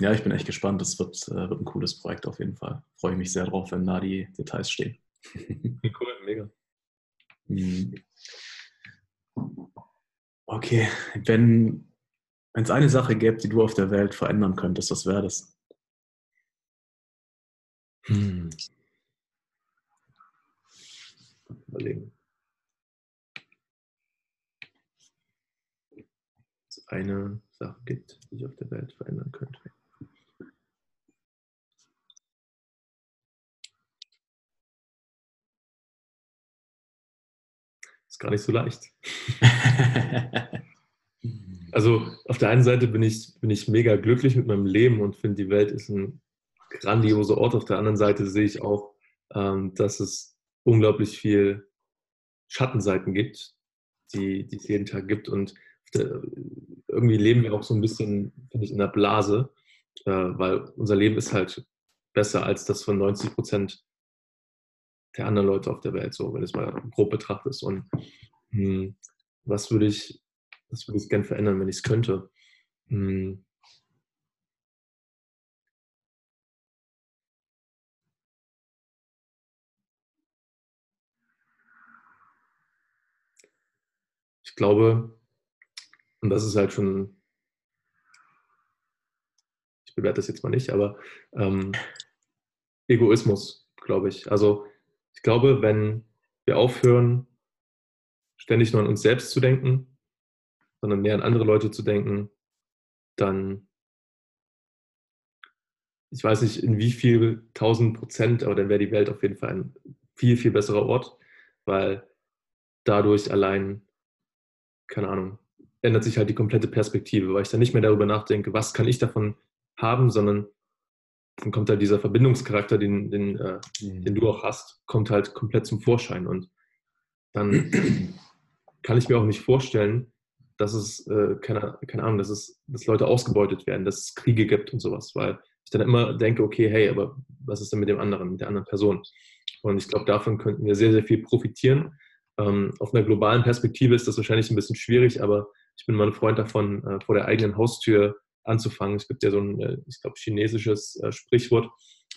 Ja, ich bin echt gespannt. Das wird, äh, wird ein cooles Projekt auf jeden Fall. Freue ich mich sehr drauf, wenn da die Details stehen. cool, mega. Mhm. Okay, wenn es eine Sache gäbe, die du auf der Welt verändern könntest, was wäre das? Hm. Überlegen. eine Sache gibt, die ich auf der Welt verändern könnte. Ist gar nicht so leicht. also auf der einen Seite bin ich, bin ich mega glücklich mit meinem Leben und finde, die Welt ist ein grandioser Ort. Auf der anderen Seite sehe ich auch, ähm, dass es unglaublich viel Schattenseiten gibt, die, die es jeden Tag gibt. Und irgendwie leben wir auch so ein bisschen, finde ich, in der Blase, äh, weil unser Leben ist halt besser als das von 90 Prozent der anderen Leute auf der Welt, so, wenn es mal grob betrachtest. Und hm, was würde ich, was würde ich gern verändern, wenn ich es könnte? Hm. Ich glaube, und das ist halt schon, ich bewerte das jetzt mal nicht, aber ähm, Egoismus, glaube ich. Also ich glaube, wenn wir aufhören, ständig nur an uns selbst zu denken, sondern mehr an andere Leute zu denken, dann ich weiß nicht in wie viel tausend Prozent, aber dann wäre die Welt auf jeden Fall ein viel, viel besserer Ort, weil dadurch allein, keine Ahnung, ändert sich halt die komplette Perspektive, weil ich dann nicht mehr darüber nachdenke, was kann ich davon haben, sondern dann kommt halt dieser Verbindungscharakter, den, den, äh, mhm. den du auch hast, kommt halt komplett zum Vorschein. Und dann kann ich mir auch nicht vorstellen, dass es, äh, keine, keine Ahnung, dass, es, dass Leute ausgebeutet werden, dass es Kriege gibt und sowas, weil ich dann immer denke, okay, hey, aber was ist denn mit dem anderen, mit der anderen Person? Und ich glaube, davon könnten wir sehr, sehr viel profitieren. Ähm, auf einer globalen Perspektive ist das wahrscheinlich ein bisschen schwierig, aber ich bin mal ein Freund davon, äh, vor der eigenen Haustür anzufangen. Es gibt ja so ein, äh, ich glaube, chinesisches äh, Sprichwort.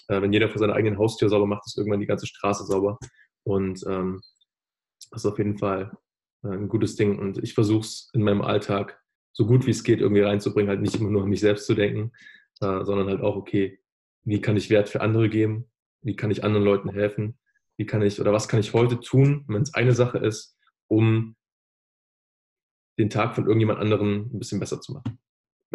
Äh, wenn jeder vor seiner eigenen Haustür sauber macht, ist irgendwann die ganze Straße sauber. Und ähm, das ist auf jeden Fall ein gutes Ding. Und ich versuche es in meinem Alltag so gut wie es geht irgendwie reinzubringen, halt nicht immer nur an mich selbst zu denken, sondern halt auch, okay, wie kann ich Wert für andere geben? Wie kann ich anderen Leuten helfen? Wie kann ich oder was kann ich heute tun, wenn es eine Sache ist, um den Tag von irgendjemand anderem ein bisschen besser zu machen?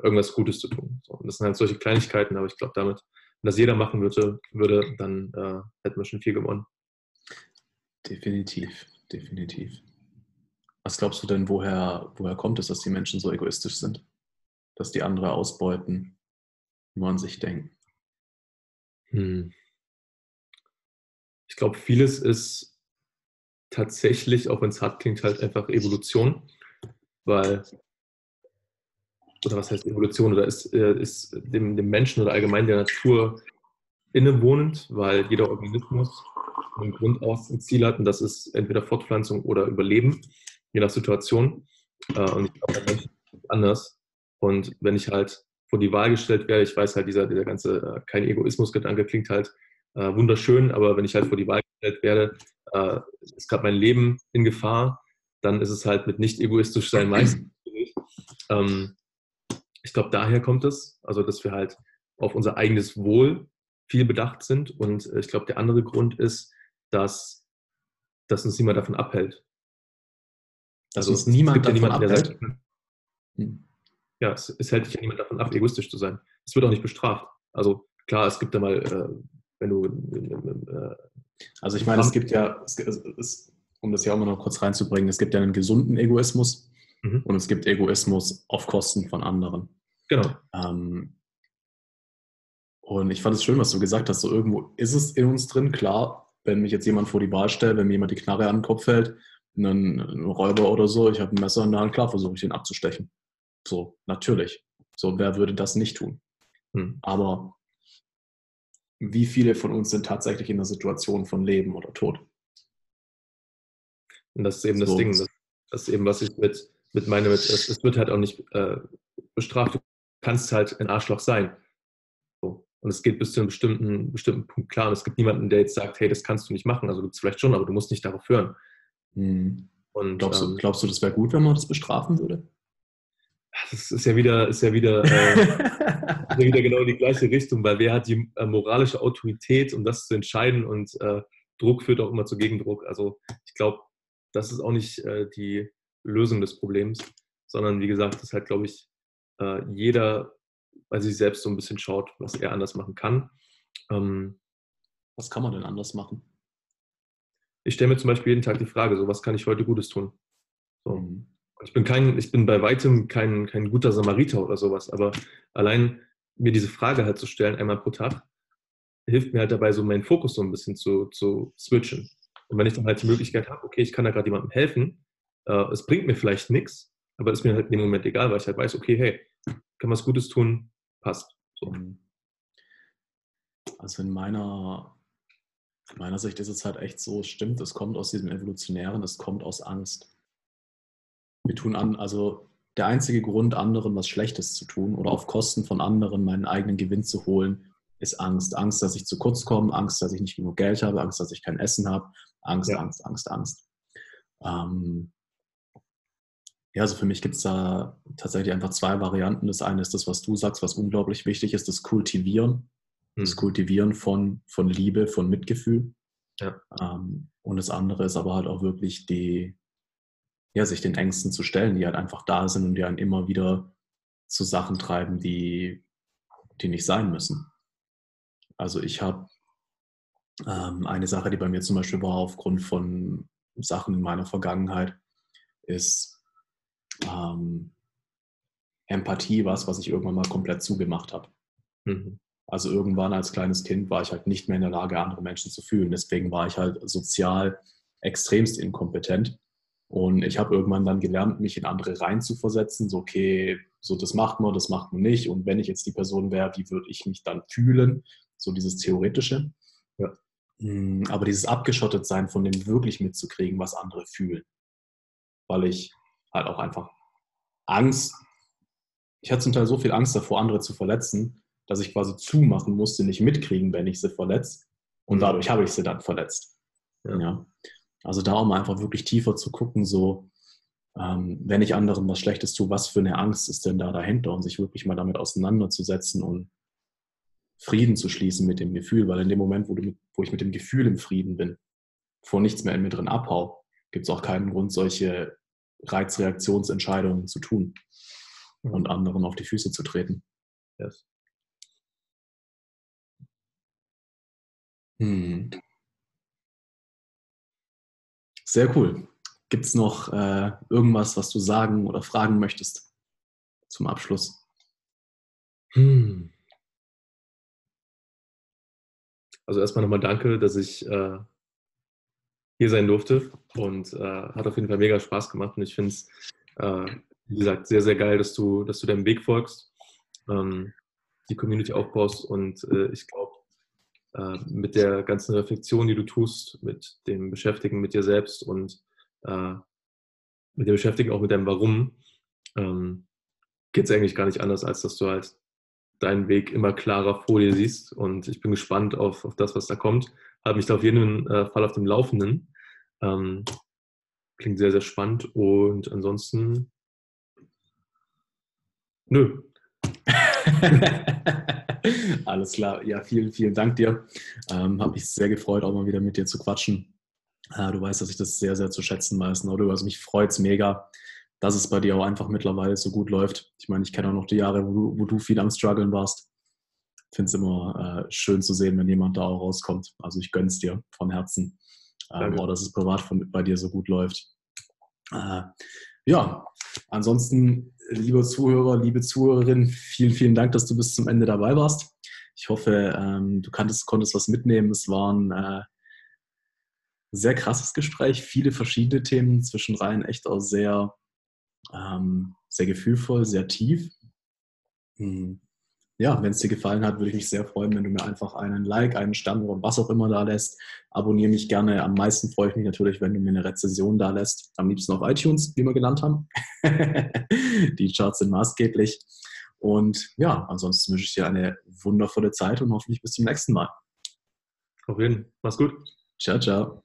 irgendwas Gutes zu tun. So, und das sind halt solche Kleinigkeiten, aber ich glaube, damit, wenn das jeder machen würde, würde dann äh, hätten wir schon viel gewonnen. Definitiv, definitiv. Was glaubst du denn, woher, woher kommt es, dass die Menschen so egoistisch sind? Dass die andere ausbeuten, nur an sich denken? Hm. Ich glaube, vieles ist tatsächlich, auch wenn es hart klingt, halt einfach Evolution. Weil oder was heißt Evolution, oder ist, äh, ist dem, dem Menschen oder allgemein der Natur innewohnend, weil jeder Organismus von Grund aus ein Ziel hat und das ist entweder Fortpflanzung oder Überleben, je nach Situation. Äh, und ich glaube, der Mensch ist anders. Und wenn ich halt vor die Wahl gestellt werde, ich weiß halt, dieser, dieser ganze äh, kein Egoismus-Gedanke klingt halt äh, wunderschön, aber wenn ich halt vor die Wahl gestellt werde, äh, ist gerade mein Leben in Gefahr, dann ist es halt mit nicht egoistisch sein meistens. Ähm, ich glaube, daher kommt es, also dass wir halt auf unser eigenes Wohl viel bedacht sind. Und äh, ich glaube, der andere Grund ist, dass, dass uns niemand davon abhält. Dass also uns niemand davon ja niemand, abhält. Sagt, hm. ja, es, es, hält dich ja niemand davon ab, egoistisch zu sein. Es wird auch nicht bestraft. Also klar, es gibt da mal, äh, wenn du. Äh, also ich meine, es gibt ja, es, es, um das ja auch mal noch kurz reinzubringen, es gibt ja einen gesunden Egoismus Mhm. Und es gibt Egoismus auf Kosten von anderen. Genau. Ähm, und ich fand es schön, was du gesagt hast. So irgendwo ist es in uns drin, klar, wenn mich jetzt jemand vor die Wahl stellt, wenn mir jemand die Knarre an den Kopf hält, einen, Räuber oder so, ich habe ein Messer in der Hand, klar versuche ich den abzustechen. So, natürlich. So, wer würde das nicht tun? Mhm. Aber wie viele von uns sind tatsächlich in der Situation von Leben oder Tod? Und das ist eben so. das Ding. Das, das ist eben, was ich mit mit meinem, es, es wird halt auch nicht äh, bestraft. Du kannst halt ein Arschloch sein. So. Und es geht bis zu einem bestimmten, bestimmten Punkt klar. Und es gibt niemanden, der jetzt sagt, hey, das kannst du nicht machen. Also gibt es vielleicht schon, aber du musst nicht darauf hören. Mhm. Und, glaubst, du, ähm, glaubst du, das wäre gut, wenn man das bestrafen würde? Das ist ja wieder, ist ja wieder, äh, wieder genau die gleiche Richtung, weil wer hat die äh, moralische Autorität, um das zu entscheiden und äh, Druck führt auch immer zu Gegendruck. Also ich glaube, das ist auch nicht äh, die, Lösung des Problems, sondern wie gesagt, dass halt, glaube ich, äh, jeder bei sich selbst so ein bisschen schaut, was er anders machen kann. Ähm, was kann man denn anders machen? Ich stelle mir zum Beispiel jeden Tag die Frage, so was kann ich heute Gutes tun? So. Mhm. Ich bin kein, ich bin bei weitem kein, kein guter Samariter oder sowas, aber allein mir diese Frage halt zu stellen, einmal pro Tag, hilft mir halt dabei, so meinen Fokus so ein bisschen zu, zu switchen. Und wenn ich dann halt die Möglichkeit habe, okay, ich kann da gerade jemandem helfen, äh, es bringt mir vielleicht nichts, aber ist mir halt in dem Moment egal, weil ich halt weiß, okay, hey, kann was Gutes tun, passt. So. Mhm. Also in meiner, in meiner Sicht ist es halt echt so, stimmt, es kommt aus diesem Evolutionären, es kommt aus Angst. Wir tun an, also der einzige Grund, anderen was Schlechtes zu tun oder auf Kosten von anderen meinen eigenen Gewinn zu holen, ist Angst. Angst, dass ich zu kurz komme, Angst, dass ich nicht genug Geld habe, Angst, dass ich kein Essen habe, Angst, ja. Angst, Angst, Angst. Ähm, ja, also für mich gibt es da tatsächlich einfach zwei Varianten. Das eine ist das, was du sagst, was unglaublich wichtig ist, das Kultivieren. Mhm. Das Kultivieren von, von Liebe, von Mitgefühl. Ja. Ähm, und das andere ist aber halt auch wirklich die, ja, sich den Ängsten zu stellen, die halt einfach da sind und die einen immer wieder zu Sachen treiben, die, die nicht sein müssen. Also ich habe ähm, eine Sache, die bei mir zum Beispiel war aufgrund von Sachen in meiner Vergangenheit, ist ähm, Empathie was, was ich irgendwann mal komplett zugemacht habe. Mhm. Also irgendwann als kleines Kind war ich halt nicht mehr in der Lage, andere Menschen zu fühlen. Deswegen war ich halt sozial extremst inkompetent. Und ich habe irgendwann dann gelernt, mich in andere reinzuversetzen. So, okay, so das macht man, das macht man nicht. Und wenn ich jetzt die Person wäre, wie würde ich mich dann fühlen? So dieses Theoretische. Ja. Hm, aber dieses abgeschottet sein von dem wirklich mitzukriegen, was andere fühlen. Weil ich halt auch einfach Angst, ich hatte zum Teil so viel Angst davor, andere zu verletzen, dass ich quasi zumachen musste, nicht mitkriegen, wenn ich sie verletze. Und mhm. dadurch habe ich sie dann verletzt. Ja. ja. Also da um einfach wirklich tiefer zu gucken, so, ähm, wenn ich anderen was Schlechtes tue, was für eine Angst ist denn da dahinter und sich wirklich mal damit auseinanderzusetzen und Frieden zu schließen mit dem Gefühl, weil in dem Moment, wo, mit, wo ich mit dem Gefühl im Frieden bin, vor nichts mehr in mir drin abhau, gibt es auch keinen Grund, solche Reizreaktionsentscheidungen zu tun mhm. und anderen auf die Füße zu treten. Yes. Hm. Sehr cool. Gibt es noch äh, irgendwas, was du sagen oder fragen möchtest zum Abschluss? Hm. Also erstmal nochmal danke, dass ich äh, hier sein durfte und äh, hat auf jeden Fall mega Spaß gemacht und ich finde es, äh, wie gesagt, sehr, sehr geil, dass du, dass du deinem Weg folgst, ähm, die Community aufbaust und äh, ich glaube, äh, mit der ganzen Reflexion, die du tust, mit dem Beschäftigen mit dir selbst und äh, mit dem Beschäftigen auch mit deinem Warum, ähm, geht es eigentlich gar nicht anders, als dass du halt deinen Weg immer klarer vor dir siehst. Und ich bin gespannt auf, auf das, was da kommt. Habe mich da auf jeden äh, Fall auf dem Laufenden. Ähm, klingt sehr, sehr spannend. Und ansonsten, nö. Alles klar. Ja, vielen, vielen Dank dir. Ähm, Habe mich sehr gefreut, auch mal wieder mit dir zu quatschen. Äh, du weißt, dass ich das sehr, sehr zu schätzen weiß. Oder? Also mich freut es mega, dass es bei dir auch einfach mittlerweile so gut läuft. Ich meine, ich kenne auch noch die Jahre, wo du, wo du viel am Struggeln warst. Ich finde es immer äh, schön zu sehen, wenn jemand da auch rauskommt. Also ich gönn's dir von Herzen. Ähm, auch, dass es privat von, bei dir so gut läuft. Äh, ja, ansonsten, liebe Zuhörer, liebe Zuhörerin, vielen, vielen Dank, dass du bis zum Ende dabei warst. Ich hoffe, ähm, du kanntest, konntest was mitnehmen. Es war ein äh, sehr krasses Gespräch, viele verschiedene Themen, zwischenrein echt auch sehr ähm, sehr gefühlvoll, sehr tief. Hm. Ja, wenn es dir gefallen hat, würde ich mich sehr freuen, wenn du mir einfach einen Like, einen Stern oder was auch immer da lässt. Abonniere mich gerne. Am meisten freue ich mich natürlich, wenn du mir eine Rezession da lässt. Am liebsten auf iTunes, wie wir genannt haben. Die Charts sind maßgeblich. Und ja, ansonsten wünsche ich dir eine wundervolle Zeit und hoffentlich bis zum nächsten Mal. Auf jeden Fall. Mach's gut. Ciao, ciao.